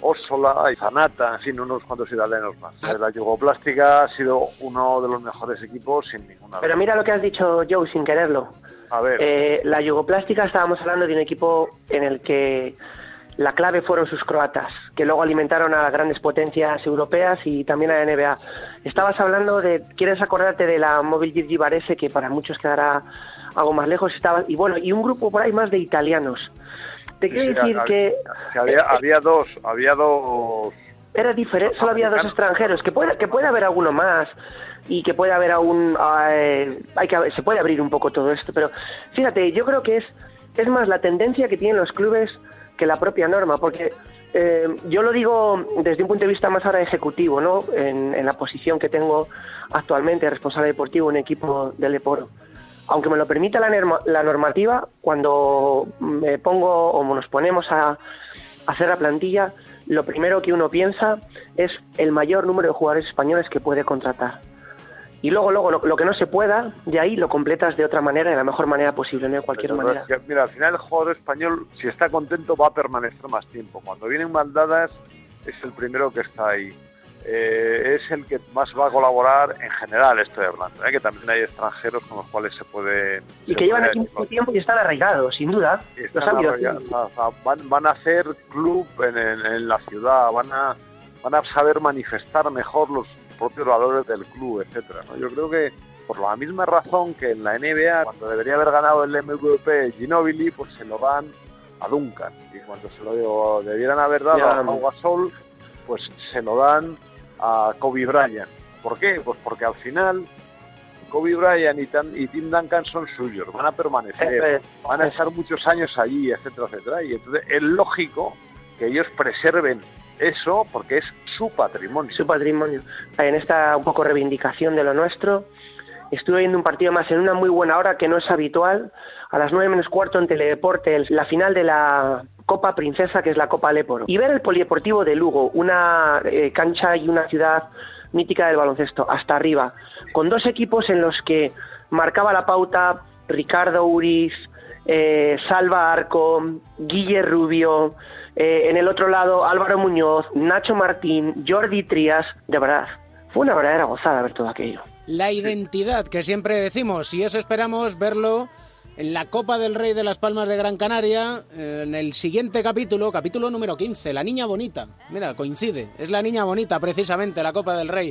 Ossola y Zanata, fin, unos cuantos italianos más. Eh, La yugoplástica ha sido uno de los mejores equipos sin ninguna Pero mira lo que has dicho, Joe, sin quererlo. A ver, Eh, la yugoplástica estábamos hablando de un equipo en el que la clave fueron sus croatas, que luego alimentaron a las grandes potencias europeas y también a la NBA. Estabas hablando de, ¿quieres acordarte de la Móvil Girgi Varese, que para muchos quedará algo más lejos? Estaba, y bueno, y un grupo por ahí más de italianos. Te quiero sí, decir había- que que había, había dos, había dos era diferente, solo había dos extranjeros, que puede, que puede haber alguno más y que puede haber aún, eh, hay que, se puede abrir un poco todo esto, pero fíjate, yo creo que es, es más la tendencia que tienen los clubes que la propia norma, porque eh, yo lo digo desde un punto de vista más ahora ejecutivo, ¿no? En, en la posición que tengo actualmente, responsable deportivo en equipo del Leporo. Aunque me lo permita la, norma- la normativa, cuando me pongo o nos ponemos a, a hacer la plantilla, lo primero que uno piensa es el mayor número de jugadores españoles que puede contratar. Y luego, luego, lo, lo que no se pueda, de ahí lo completas de otra manera, de la mejor manera posible, no de cualquier Pero manera. mira, al final el jugador español, si está contento, va a permanecer más tiempo. Cuando vienen maldadas, es el primero que está ahí. Eh, es el que más va a colaborar en general, estoy hablando. ¿eh? Que también hay extranjeros con los cuales se puede. Y se que llevan aquí mucho tiempo y están arraigados, sin duda. Los o sea, van, van a hacer club en, en- en la ciudad, van a, van a saber manifestar mejor los propios valores del club, etcétera. ¿no? Yo creo que por la misma razón que en la NBA, cuando debería haber ganado el MVP Ginobili, pues se lo dan a Duncan. Y cuando se lo debieran haber dado Ya. a Pau Gasol, pues se lo dan a Kobe Bryant. ¿Por qué? Pues porque al final Kobe Bryant y, Tan- y Tim Duncan son suyos, van a permanecer, van a estar muchos años allí, etcétera, etcétera. Y entonces es lógico que ellos preserven eso porque es su patrimonio. Su patrimonio. En esta un poco reivindicación de lo nuestro, estuve viendo un partido más en una muy buena hora que no es habitual, a las nueve menos cuarto en Teledeporte, el- la final de la Copa Princesa, que es la Copa Leporo. Y ver el Polideportivo de Lugo, una eh, cancha y una ciudad mítica del baloncesto, hasta arriba, con dos equipos en los que marcaba la pauta Ricardo Uriz, eh, Salva Arco, Guille Rubio, eh, en el otro lado Álvaro Muñoz, Nacho Martín, Jordi Trías, de verdad, fue una verdadera gozada ver todo aquello. La identidad que siempre decimos, y eso esperamos verlo en la Copa del Rey de las Palmas de Gran Canaria, en el siguiente capítulo, capítulo número 15, La Niña Bonita. Mira, coincide, es la Niña Bonita precisamente, la Copa del Rey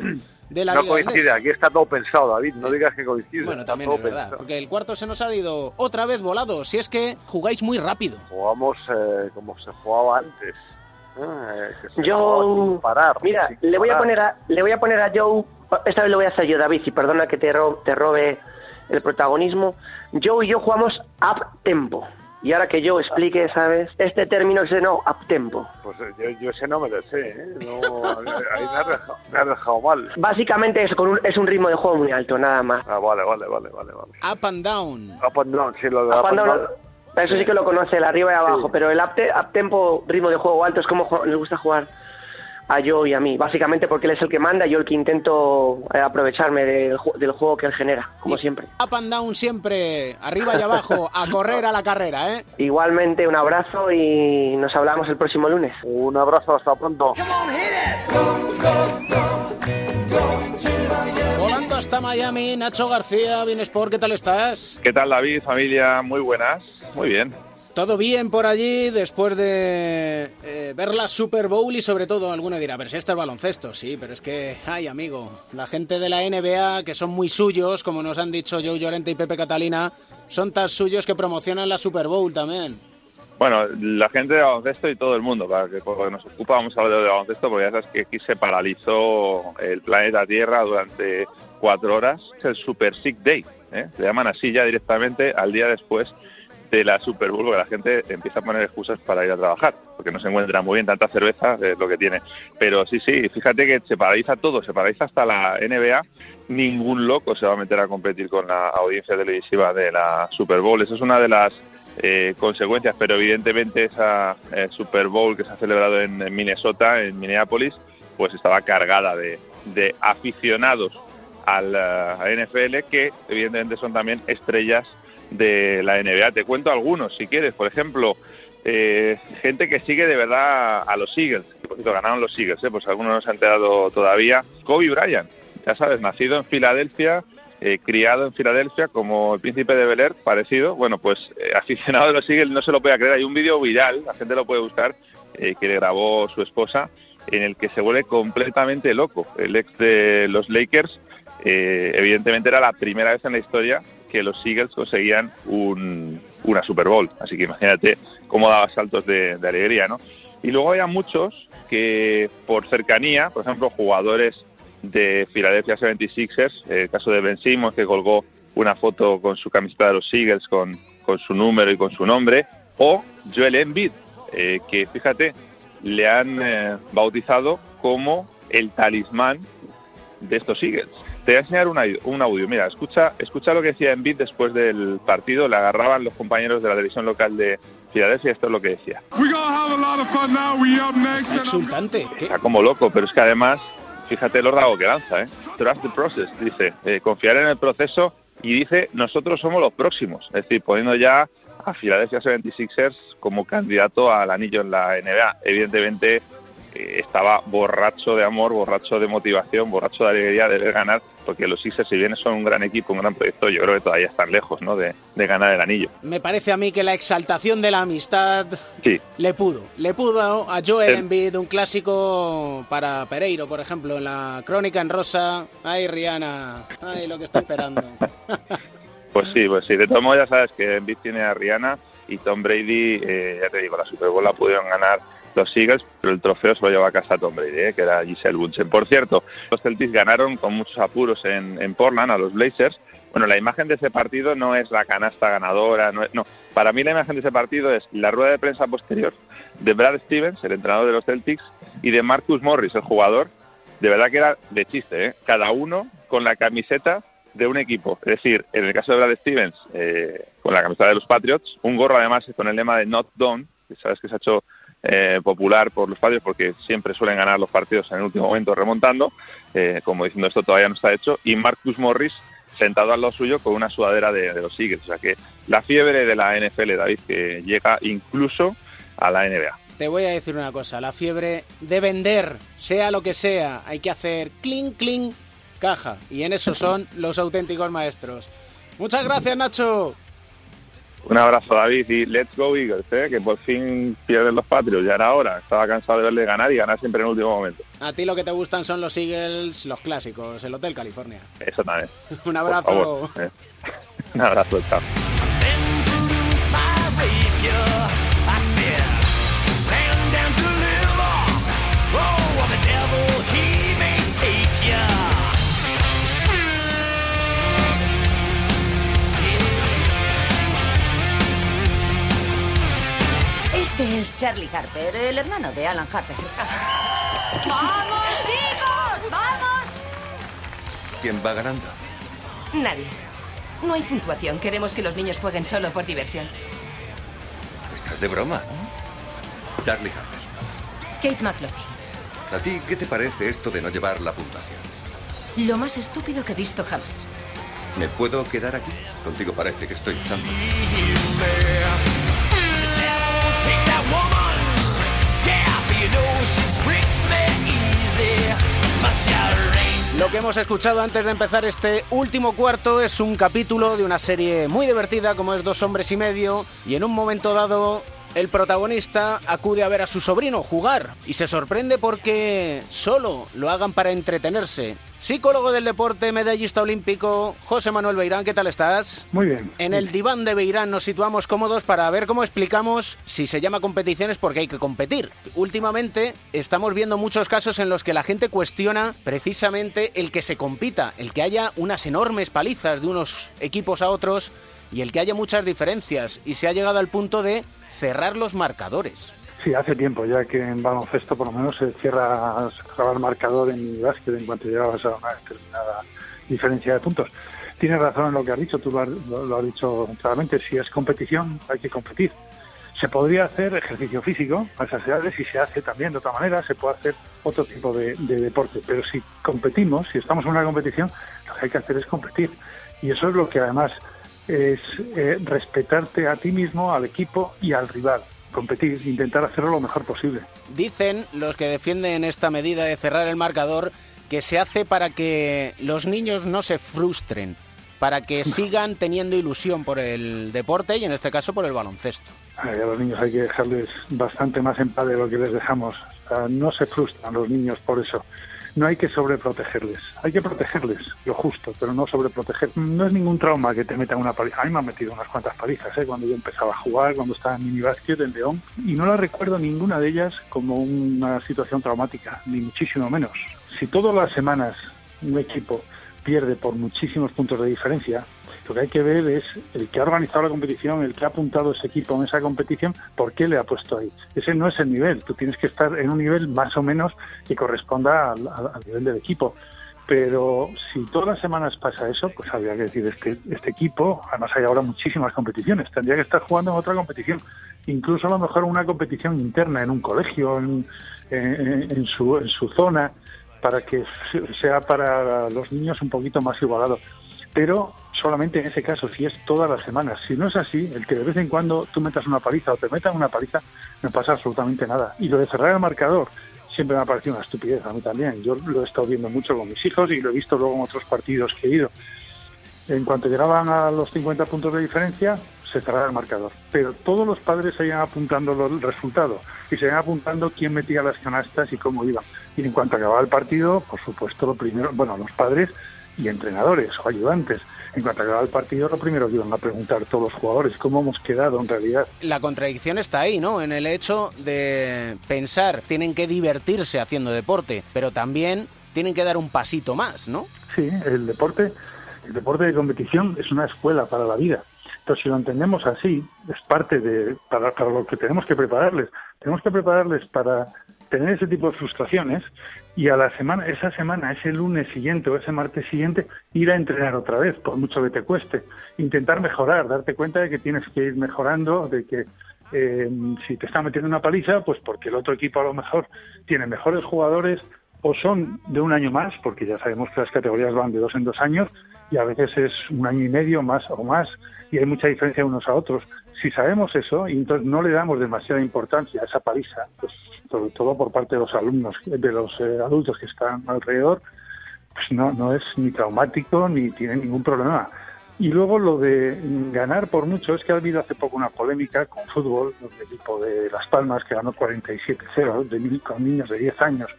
de la no Liga coincide, Endesa. aquí está todo pensado, David, no digas que coincide. Bueno, también es verdad, pensado. porque el cuarto se nos ha ido otra vez volado, si es que jugáis muy rápido. Jugamos eh, como se jugaba antes. eh, que se Yo, jugaba sin parar. mira, sin le voy a poner a, le voy a poner a Joe, esta vez lo voy a hacer yo, David, y perdona que te, ro- te robe el protagonismo. Joe y yo jugamos up tempo. Y ahora que Joe explique, ¿sabes? Este término que se no, up tempo. Pues eh, yo, yo ese no me lo sé, ¿eh? No, ahí me has dejado, me has dejado mal. Básicamente es, con un, es un ritmo de juego muy alto, nada más. Ah, vale, vale, vale, vale, vale. Up and down. Up and down, sí, lo de Up up and down, down. Eso sí que lo conoce, el arriba y abajo, pero el up, te- up tempo, ritmo de juego alto, es como le gusta jugar a Joe y a mí. Básicamente porque él es el que manda y yo el que intento eh, aprovecharme del, ju- del juego que él genera, como siempre. Up and down siempre, arriba y abajo, a correr a la carrera, ¿eh? Igualmente, un abrazo y nos hablamos el próximo lunes. Un abrazo, hasta pronto. Volando hasta Miami, Nacho García, bien Sport, ¿qué tal estás? ¿Qué tal David, familia? Muy buenas. Muy bien. ¿Todo bien por allí después de eh, ver la Super Bowl y sobre todo alguno dirá, pero si esto es baloncesto, sí, pero es que, ay amigo, la gente de la NBA, que son muy suyos, como nos han dicho Joe Llorente y Pepe Catalina, son tan suyos que promocionan la Super Bowl también. Bueno, la gente de baloncesto y todo el mundo, para que porque nos ocupa, vamos a hablar de baloncesto, porque ya sabes que aquí se paralizó el planeta Tierra durante cuatro horas. Es el Super Sick Day, ¿eh? le llaman así ya directamente al día después de la Super Bowl, porque la gente empieza a poner excusas para ir a trabajar, porque no se encuentra muy bien tanta cerveza, es lo que tiene. Pero sí, sí, fíjate que se paraliza todo, se paraliza hasta la NBA. Ningún loco se va a meter a competir con la audiencia televisiva de la Super Bowl. Eso es una de las eh, consecuencias, pero evidentemente esa eh, Super Bowl que se ha celebrado en, Minnesota, en Minneapolis, pues estaba cargada de, de aficionados al eh, a NFL que evidentemente son también estrellas de la NBA. Te cuento algunos, si quieres. Por ejemplo, eh, gente que sigue de verdad a los Eagles. Que, por cierto, ganaron los Eagles, ¿eh? pues algunos no se han enterado todavía. Kobe Bryant, ya sabes, nacido en Filadelfia, eh, criado en Filadelfia como el príncipe de Bel Air, parecido. Bueno, pues eh, aficionado de los Eagles no se lo puede creer. Hay un vídeo viral, la gente lo puede buscar, eh, que le grabó su esposa, en el que se vuelve completamente loco. El ex de los Lakers, eh, evidentemente era la primera vez en la historia que los Eagles conseguían un, una Super Bowl. Así que imagínate cómo daba saltos de, de alegría, ¿no? Y luego había muchos que por cercanía, por ejemplo, jugadores de Philadelphia 76ers, el caso de Ben Simmons que colgó una foto con su camiseta de los Eagles con, con su número y con su nombre, o Joel Embiid, eh, que fíjate, le han eh, bautizado como el talismán de estos Eagles. Te voy a enseñar un, au- un audio. Mira, escucha, escucha lo que decía Embiid después del partido. Le agarraban los compañeros de la televisión local de Filadelfia y esto es lo que decía. Está exultante. ¿Qué? Está como loco, pero es que además, fíjate el órdago que lanza, ¿eh? Trust the process, dice, eh, confiar en el proceso y dice, nosotros somos los próximos. Es decir, poniendo ya a Philadelphia 76ers como candidato al anillo en la NBA. Evidentemente estaba borracho de amor, borracho de motivación, borracho de alegría de ver ganar, porque los Sixers, si bien son un gran equipo, un gran proyecto, yo creo que todavía están lejos ¿no? de, de ganar el anillo. Me parece a mí que la exaltación de la amistad Sí, le pudo. Le pudo a Joel El- Embiid un clásico para Pereiro, por ejemplo, en la crónica en rosa. Ay, Rihanna. Ay, lo que está esperando. Pues sí, pues sí. De todos modos, ya sabes que Embiid tiene a Rihanna y Tom Brady, eh, ya te digo, la Super Bowl la pudieron ganar los Eagles, pero el trofeo se lo llevó a casa Tom Brady, eh, que era Giselle Bunchen. Por cierto, los Celtics ganaron con muchos apuros en, en Portland a los Blazers. Bueno, la imagen de ese partido no es la canasta ganadora, no, es- no. Para mí la imagen de ese partido es la rueda de prensa posterior de Brad Stevens, el entrenador de los Celtics, y de Marcus Morris, el jugador. De verdad que era de chiste, ¿eh? Cada uno con la camiseta de un equipo. Es decir, en el caso de Brad Stevens, eh, con la camiseta de los Patriots, un gorro además con el lema de Not Done, que sabes que se ha hecho eh, popular por los Patriots porque siempre suelen ganar los partidos en el último momento remontando, eh, como diciendo esto todavía no está hecho, y Marcus Morris sentado al lado suyo con una sudadera de, de los Eagles. O sea que la fiebre de la NFL, David, que llega incluso a la NBA. Te voy a decir una cosa, la fiebre de vender, sea lo que sea, hay que hacer cling, cling, caja. Y en eso son los auténticos maestros. Muchas gracias, Nacho. Un abrazo, David, y let's go Eagles, ¿eh? que por fin pierden los Patriots, ya era hora. Estaba cansado de verle ganar y ganar siempre en el último momento. A ti lo que te gustan son los Eagles, los clásicos, el Hotel California. Eso también. Un Por abrazo. favor, ¿eh? Un abrazo, chao. Es Charlie Harper, el hermano de Alan Harper. ¡Vamos, chicos! ¡Vamos! ¿Quién va ganando? Nadie. No hay puntuación. Queremos que los niños jueguen solo por diversión. Estás de broma, ¿no? Charlie Harper. Kate McLaughlin. ¿A ti qué te parece esto de no llevar la puntuación? Lo más estúpido que he visto jamás. ¿Me puedo quedar aquí? Contigo parece que estoy echando. Lo que hemos escuchado antes de empezar este último cuarto es un capítulo de una serie muy divertida como es Dos hombres y medio y en un momento dado el protagonista acude a ver a su sobrino jugar y se sorprende porque solo lo hagan para entretenerse. Psicólogo del deporte, medallista olímpico, José Manuel Beirán, ¿qué tal estás? Muy bien. En el diván de Beirán nos situamos cómodos para ver cómo explicamos si se llama competiciones porque hay que competir. Últimamente estamos viendo muchos casos en los que la gente cuestiona precisamente el que se compita, el que haya unas enormes palizas de unos equipos a otros y el que haya muchas diferencias y se ha llegado al punto de cerrar los marcadores. Sí, hace tiempo ya que en baloncesto por lo menos se cierra, el marcador en básquet en cuanto llegabas a una determinada diferencia de puntos. Tienes razón en lo que has dicho, tú lo has, lo has dicho claramente, si es competición hay que competir. Se podría hacer ejercicio físico a esas edades y se hace también de otra manera, se puede hacer otro tipo de, de deporte, pero si competimos, si estamos en una competición, lo que hay que hacer es competir. Y eso es lo que además es eh, respetarte a ti mismo, al equipo y al rival. Competir, intentar hacerlo lo mejor posible. Dicen los que defienden esta medida de cerrar el marcador que se hace para que los niños no se frustren, para que sigan teniendo ilusión por el deporte y en este caso por el baloncesto. A los niños hay que dejarles bastante más en paz de lo que les dejamos. O sea, no se frustran los niños por eso. No hay que sobreprotegerles. Hay que protegerles lo justo, pero no sobreproteger. No es ningún trauma que te metan una paliza. A mí me han metido unas cuantas palizas ¿eh? cuando yo empezaba a jugar, cuando estaba en minibásquet en León. Y no la recuerdo ninguna de ellas como una situación traumática, ni muchísimo menos. Si todas las semanas un equipo pierde por muchísimos puntos de diferencia, Lo que hay que ver es el que ha organizado la competición, el que ha apuntado ese equipo en esa competición, por qué le ha puesto ahí. Ese no es el nivel. Tú tienes que estar en un nivel más o menos que corresponda al, nivel del equipo. Pero si todas las semanas pasa eso, pues habría que decir, este, este equipo, además hay ahora muchísimas competiciones, tendría que estar jugando en otra competición, incluso a lo mejor una competición interna en un colegio, en, en- su, en su zona, para que se- sea para los niños un poquito más igualado. Pero solamente en ese caso, si es todas las semanas. Si no es así, el que de vez en cuando tú metas una paliza o te metan una paliza, no pasa absolutamente nada. Y lo de cerrar el marcador siempre me ha parecido una estupidez, a mí también. Yo lo he estado viendo mucho con mis hijos y lo he visto luego en otros partidos que he ido. En cuanto llegaban a los 50 puntos de diferencia, se cerraba el marcador. Pero todos los padres se iban apuntando los resultados y se iban apuntando quién metía las canastas y cómo iban. Y en cuanto acababa el partido, por supuesto, lo primero, bueno, los padres y entrenadores o ayudantes. En cuanto acababa el partido, lo primero que iban a preguntar todos los jugadores, cómo hemos quedado en realidad. La contradicción está ahí, ¿no? En el hecho de pensar, tienen que divertirse haciendo deporte, pero también tienen que dar un pasito más, ¿no? Sí, el deporte, el deporte de competición es una escuela para la vida. Entonces, si lo entendemos así, es parte de para, para lo que tenemos que prepararles. Tenemos que prepararles para tener ese tipo de frustraciones y a la semana, esa semana, ese lunes siguiente o ese martes siguiente, ir a entrenar otra vez, por mucho que te cueste. Intentar mejorar, darte cuenta de que tienes que ir mejorando, de que eh, si te está metiendo una paliza, pues porque el otro equipo a lo mejor tiene mejores jugadores o son de un año más, porque ya sabemos que las categorías van de dos en dos años y a veces es un año y medio más o más y hay mucha diferencia unos a otros. Si sabemos eso y entonces no le damos demasiada importancia a esa paliza, pues sobre todo por parte de los alumnos, de los eh, adultos que están alrededor, pues no, no es ni traumático ni tiene ningún problema. Y luego lo de ganar por mucho, es que ha habido hace poco una polémica con fútbol, el equipo de Las Palmas que ganó 47-0 de ni- con niños de 10 años.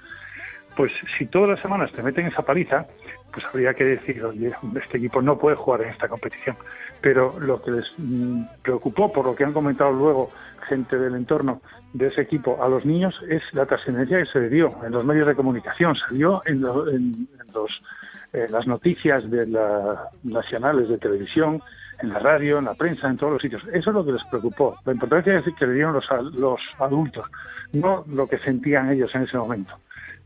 Pues si todas las semanas te meten esa paliza, pues habría que decir, oye, este equipo no puede jugar en esta competición. Pero lo que les mm, preocupó, por lo que han comentado luego gente del entorno de ese equipo a los niños, es la trascendencia que se le dio en los medios de comunicación, se dio en, lo- en- los, las noticias de las nacionales de televisión, en la radio, en la prensa, en todos los sitios. Eso es lo que les preocupó. La importancia es que le dieron los, los adultos, no lo que sentían ellos en ese momento.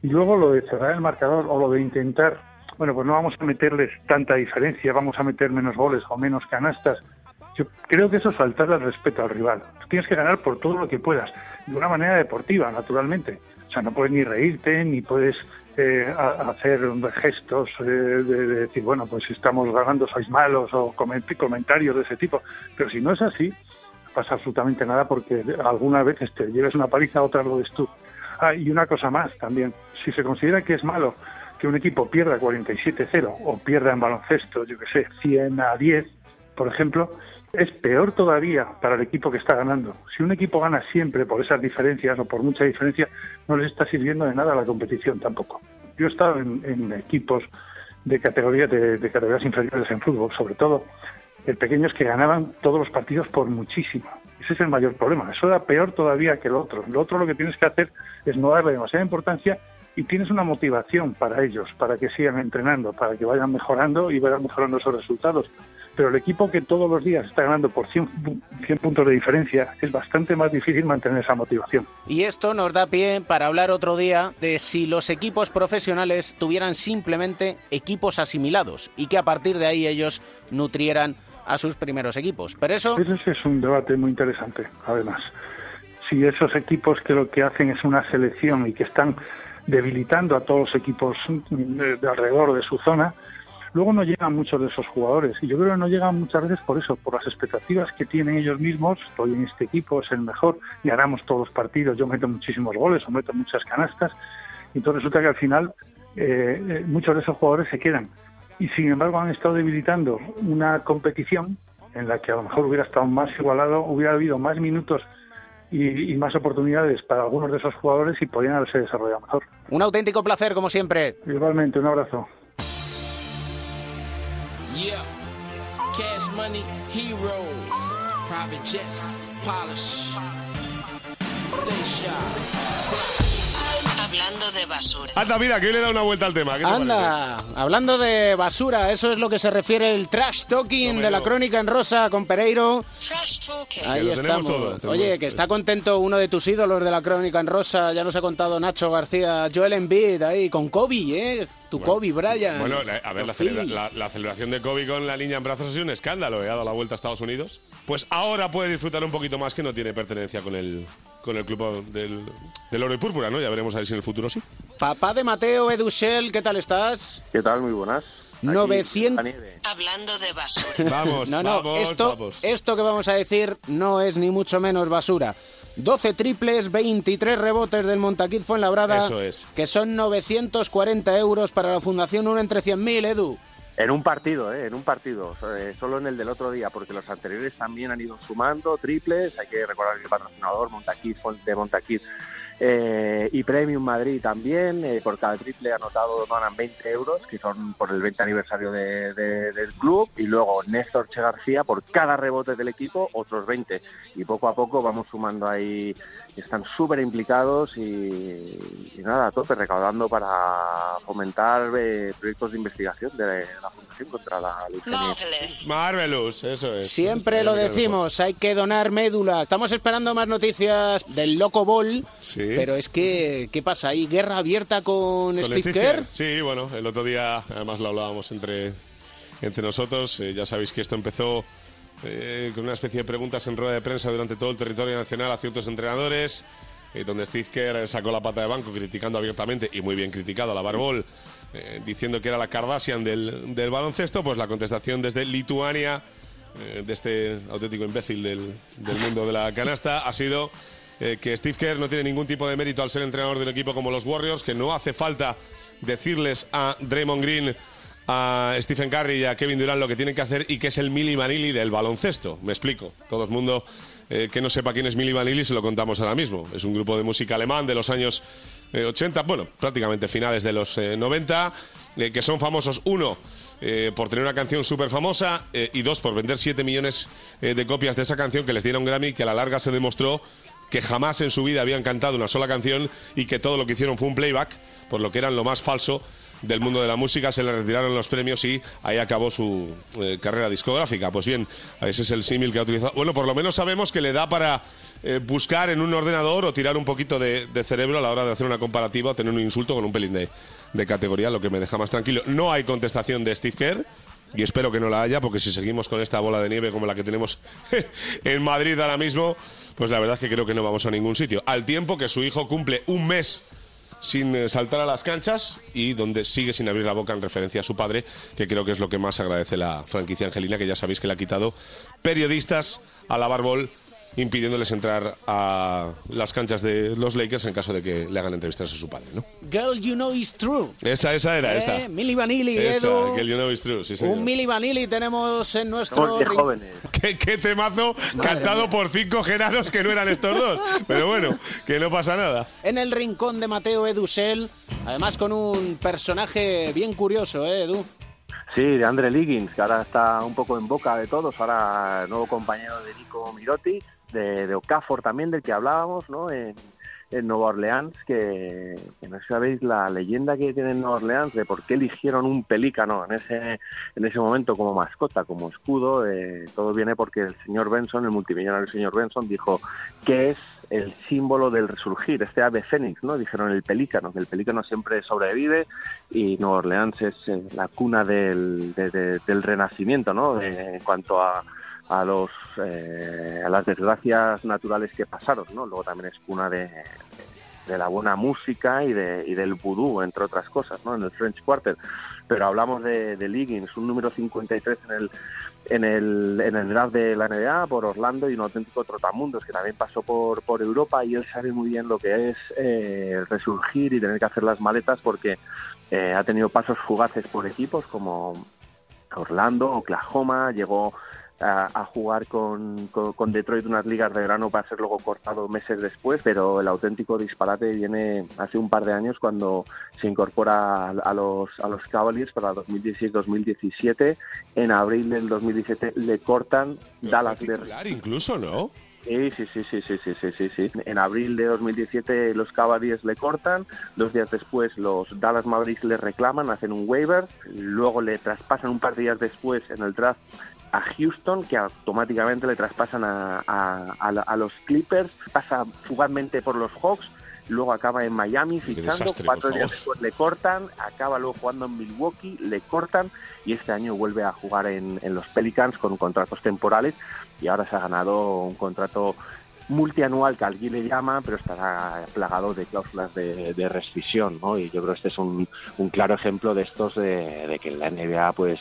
Y luego lo de cerrar el marcador o lo de intentar, bueno, pues no vamos a meterles tanta diferencia, vamos a meter menos goles o menos canastas. Yo creo que eso es faltar al respeto al rival. Tienes que ganar por todo lo que puedas, de una manera deportiva, naturalmente. O sea, no puedes ni reírte, ni puedes eh, hacer gestos eh, de, de decir, bueno, pues si estamos ganando sois malos o coment- comentarios de ese tipo. Pero si no es así, pasa absolutamente nada porque algunas veces te lleves una paliza, otras lo des tú. Ah, y una cosa más también. Si se considera que es malo que un equipo pierda 47-0 o pierda en baloncesto, yo que sé, 100 a 10, por ejemplo, es peor todavía para el equipo que está ganando. Si un equipo gana siempre por esas diferencias o por mucha diferencia, no les está sirviendo de nada la competición tampoco. Yo he estado en, equipos de categorías de, de categorías inferiores en fútbol, sobre todo el pequeños que ganaban todos los partidos por muchísimo. Ese es el mayor problema. Eso era peor todavía que lo otro. Lo otro lo que tienes que hacer es no darle demasiada importancia y tienes una motivación para ellos, para que sigan entrenando, para que vayan mejorando y vayan mejorando esos resultados. Pero el equipo que todos los días está ganando por 100, pu- 100 puntos de diferencia es bastante más difícil mantener esa motivación. Y esto nos da pie para hablar otro día de si los equipos profesionales tuvieran simplemente equipos asimilados y que a partir de ahí ellos nutrieran a sus primeros equipos. Pero eso Ese es un debate muy interesante, además. Si esos equipos que lo que hacen es una selección y que están debilitando a todos los equipos de, de alrededor de su zona, luego no llegan muchos de esos jugadores. Y yo creo que no llegan muchas veces por eso, por las expectativas que tienen ellos mismos. Estoy en este equipo, es el mejor, ganamos todos los partidos, yo meto muchísimos goles o meto muchas canastas. Y entonces resulta que al final eh, eh, muchos de esos jugadores se quedan. Y sin embargo han estado debilitando una competición en la que a lo mejor hubiera estado más igualado, hubiera habido más minutos y, y más oportunidades para algunos de esos jugadores y podrían haberse desarrollado mejor. un auténtico placer como siempre. Igualmente, un abrazo. Yeah. Cash money, heroes, private jets, polish. They shot. Hablando de basura. Anda, mira, que hoy le da una vuelta al tema. ¿qué te Anda, hablando de basura, eso es lo que se refiere el trash talking de la crónica en rosa con Pereiro. Ahí Que lo tenemos estamos. todo, Oye, que está contento uno de tus ídolos de la crónica en rosa, ya nos ha contado Nacho García, Joel Embiid ahí con Kobe, ¿eh? Tu Kobe, Brian. Bueno, la- a ver, la, celebra- la- la celebración de Kobe con la niña en brazos ha sido un escándalo, ¿eh? ha dado la vuelta a Estados Unidos. Pues ahora puede disfrutar un poquito más que no tiene pertenencia con el, con el club del, del oro y púrpura, ¿no? Ya veremos a ver si en el futuro sí. Papá de Mateo Edushel, ¿qué tal estás? ¿Qué tal? Muy buenas. 900... Hablando de basura. Vamos, no, no, vamos, esto, vamos. esto que vamos a decir no es ni mucho menos basura. 12 triples, 23 rebotes del Montaquit Fuenlabrada, Eso es. que son 940 euros para la Fundación Uno entre 100.000, Edu. En un partido, ¿eh? En un partido. eh, solo en el del otro día, porque los anteriores también han ido sumando triples. Hay que recordar el patrocinador, Montaquit, de Montaquit eh, y Premium Madrid también. eh, por cada triple anotado donan 20 euros, que son por el 20 aniversario de- de- del club. Y luego Néstor Che García, por cada rebote del equipo, otros 20. Y poco a poco vamos sumando ahí. Están súper implicados y, y nada, a tope, recaudando para fomentar eh, proyectos de investigación de la Fundación contra la leucemia. Marvelous, eso es. Siempre lo decimos, hay que donar médula. Estamos esperando más noticias del Loco Ball, pero es que, ¿qué pasa? ¿Hay guerra abierta con, Con Steve Kerr? Sí, bueno, el otro día además lo hablábamos entre, entre nosotros. Eh, ya sabéis que esto empezó eh, con una especie de preguntas en rueda de prensa durante todo el territorio nacional a ciertos entrenadores, eh, donde Steve Kerr sacó la pata de banco criticando abiertamente, y muy bien criticado, a la Barbol, eh, diciendo que era la Kardashian del, del baloncesto, pues la contestación desde Lituania, de este auténtico imbécil del, del mundo de la canasta, ha sido eh, que Steve Kerr no tiene ningún tipo de mérito al ser entrenador de un equipo como los Warriors, que no hace falta decirles a Draymond Green, a Stephen Curry y a Kevin Durant lo que tienen que hacer y que es el Mili Vanilli del baloncesto. Me explico. Todo el mundo eh, que no sepa quién es Mili Vanilli se lo contamos ahora mismo. Es un grupo de música alemán de los años eh, 80, bueno, prácticamente finales de los eh, 90, eh, que son famosos, uno, eh, por tener una canción súper famosa eh, y dos, por vender 7 millones eh, de copias de esa canción que les diera un Grammy que a la larga se demostró que jamás en su vida habían cantado una sola canción y que todo lo que hicieron fue un playback, por lo que eran lo más falso del mundo de la música, se le retiraron los premios y ahí acabó su eh, carrera discográfica. Pues bien, ese es el símil que ha utilizado. Bueno, por lo menos sabemos que le da para eh, buscar en un ordenador o tirar un poquito de, cerebro a la hora de hacer una comparativa o tener un insulto con un pelín de categoría, lo que me deja más tranquilo. No hay contestación de Steve Kerr. Y espero que no la haya, porque si seguimos con esta bola de nieve como la que tenemos en Madrid ahora mismo, pues la verdad es que creo que no vamos a ningún sitio. Al tiempo que su hijo cumple un mes sin eh, saltar a las canchas y donde sigue sin abrir la boca en referencia a su padre, que creo que es lo que más agradece la franquicia angelina, que ya sabéis que le ha quitado periodistas a la barbol impidiéndoles entrar a las canchas de los Lakers en caso de que le hagan entrevistas a su padre, ¿no? Girl, you know it's true. Esa, esa era, Eh, esa. Milli Vanilli, Esa, Edu. el you know is true, sí, señor. Un Milli Vanilli tenemos en nuestro... de jóvenes. ¿Qué, qué temazo cantado por cinco genaros que no eran estos dos. Pero bueno, que no pasa nada. En el rincón de Mateo Edusel, además con un personaje bien curioso, ¿eh, Edu? Sí, de Andre Liggins, que ahora está un poco en boca de todos, ahora nuevo compañero de Nico Mirotti, de, de también, del que hablábamos, ¿no? En, en Nueva Orleans, que, no sabéis la leyenda que tiene en Nueva Orleans de por qué eligieron un pelícano en ese, en ese momento como mascota, como escudo. eh, todo viene porque el señor Benson, el multimillonario señor Benson, dijo que es el símbolo del resurgir, este ave fénix, ¿no? Dijeron el pelícano, que el pelícano siempre sobrevive y Nueva Orleans es eh, la cuna del, de- de- del renacimiento, ¿no? En cuanto a, a los eh, a las desgracias naturales que pasaron, ¿no? Luego también es cuna de, de la buena música y, de, y del vudú, entre otras cosas, ¿no? En el French Quarter. Pero hablamos de, de Liggins, un número 53 en el en el, en el draft de la NBA por Orlando y un auténtico trotamundos que también pasó por, por Europa y él sabe muy bien lo que es eh, resurgir y tener que hacer las maletas porque eh, ha tenido pasos fugaces por equipos como Orlando, Oklahoma, llegó a, jugar con, con, Detroit unas ligas de verano para ser luego cortado meses después, pero el auténtico disparate viene hace un par de años cuando se incorpora a, los, a los Cavaliers para 2016-2017. En abril del 2017 le cortan pero Dallas de... incluso, ¿no? Sí, sí, sí, sí, sí, sí, sí, sí, En abril de 2017 los Cavaliers le cortan, dos días después los Dallas Mavericks le reclaman, hacen un waiver, luego le traspasan un par de días después en el draft a Houston, que automáticamente le traspasan a, a- a la- a los Clippers, pasa fugazmente por los Hawks, luego acaba en Miami fichando, cuatro días después le cortan, acaba luego jugando en Milwaukee, le cortan y este año vuelve a jugar en, en los Pelicans con contratos temporales y ahora se ha ganado un contrato multianual que alguien le llama, pero estará plagado de cláusulas de, de rescisión, ¿no? Y yo creo que este es un, un claro ejemplo de estos de, de que en la NBA, pues,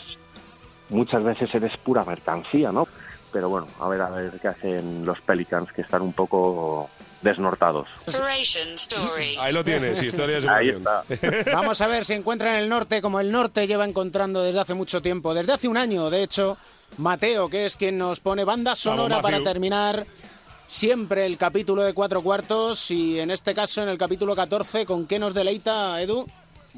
muchas veces eres pura mercancía, ¿no? Pero bueno, a ver, a ver qué hacen los Pelicans, que están un poco desnortados. Ahí lo tienes, historias de Ahí avión. Vamos a ver si encuentra en el norte, como el norte lleva encontrando desde hace mucho tiempo, desde hace un año, de hecho, Mateo, que es quien nos pone banda sonora Vamos, para terminar siempre el capítulo de cuatro cuartos y en este caso en el capítulo 14, ¿con qué nos deleita, Edu?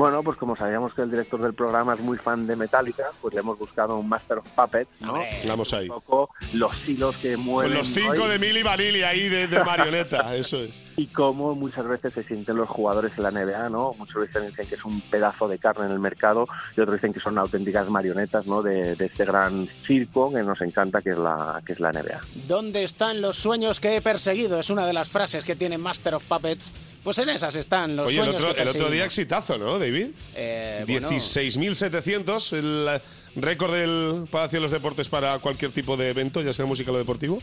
Bueno, pues como sabíamos que el director del programa es muy fan de Metallica, pues le hemos buscado un Master of Puppets, ¿no? Vamos ahí. Un poco los hilos que Con mueven. los cinco ¿no? Y- de Mili Vanilli ahí de, de marioneta, eso es. y cómo muchas veces se sienten los jugadores en la NBA, ¿no? Muchos dicen, dicen que es un pedazo de carne en el mercado y otros dicen que son auténticas marionetas, ¿no? De, de este gran circo que nos encanta, que es la que es la NBA. ¿Dónde están los sueños que he perseguido? Es una de las frases que tiene Master of Puppets. Pues en esas están los Oye, el otro, que el otro día exitazo, ¿no, David? Eh, bueno, 16.700, el eh, récord del Palacio de los Deportes para cualquier tipo de evento, ya sea musical o deportivo.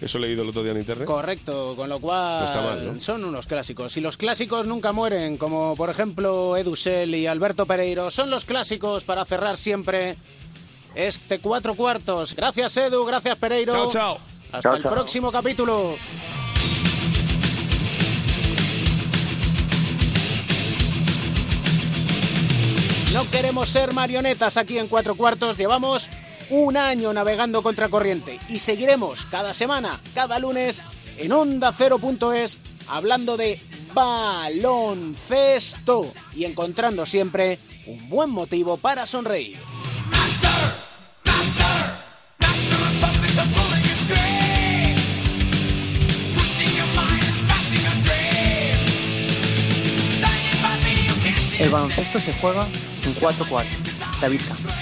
Eso he leído el otro día en internet. Correcto, con lo cual No está mal, ¿no? son unos clásicos. Y los clásicos nunca mueren, como por ejemplo Edu Sell y Alberto Pereiro. Son los clásicos para cerrar siempre este cuatro cuartos. Gracias Edu, gracias Pereiro. Chao, chao. Hasta Chao, el chao. próximo capítulo. No queremos ser marionetas aquí en Cuatro Cuartos. Llevamos un año navegando contra corriente y seguiremos cada semana, cada lunes en Onda Cero.es hablando de baloncesto y encontrando siempre un buen motivo para sonreír. El baloncesto se juega en cuatro cuartos. David Campo.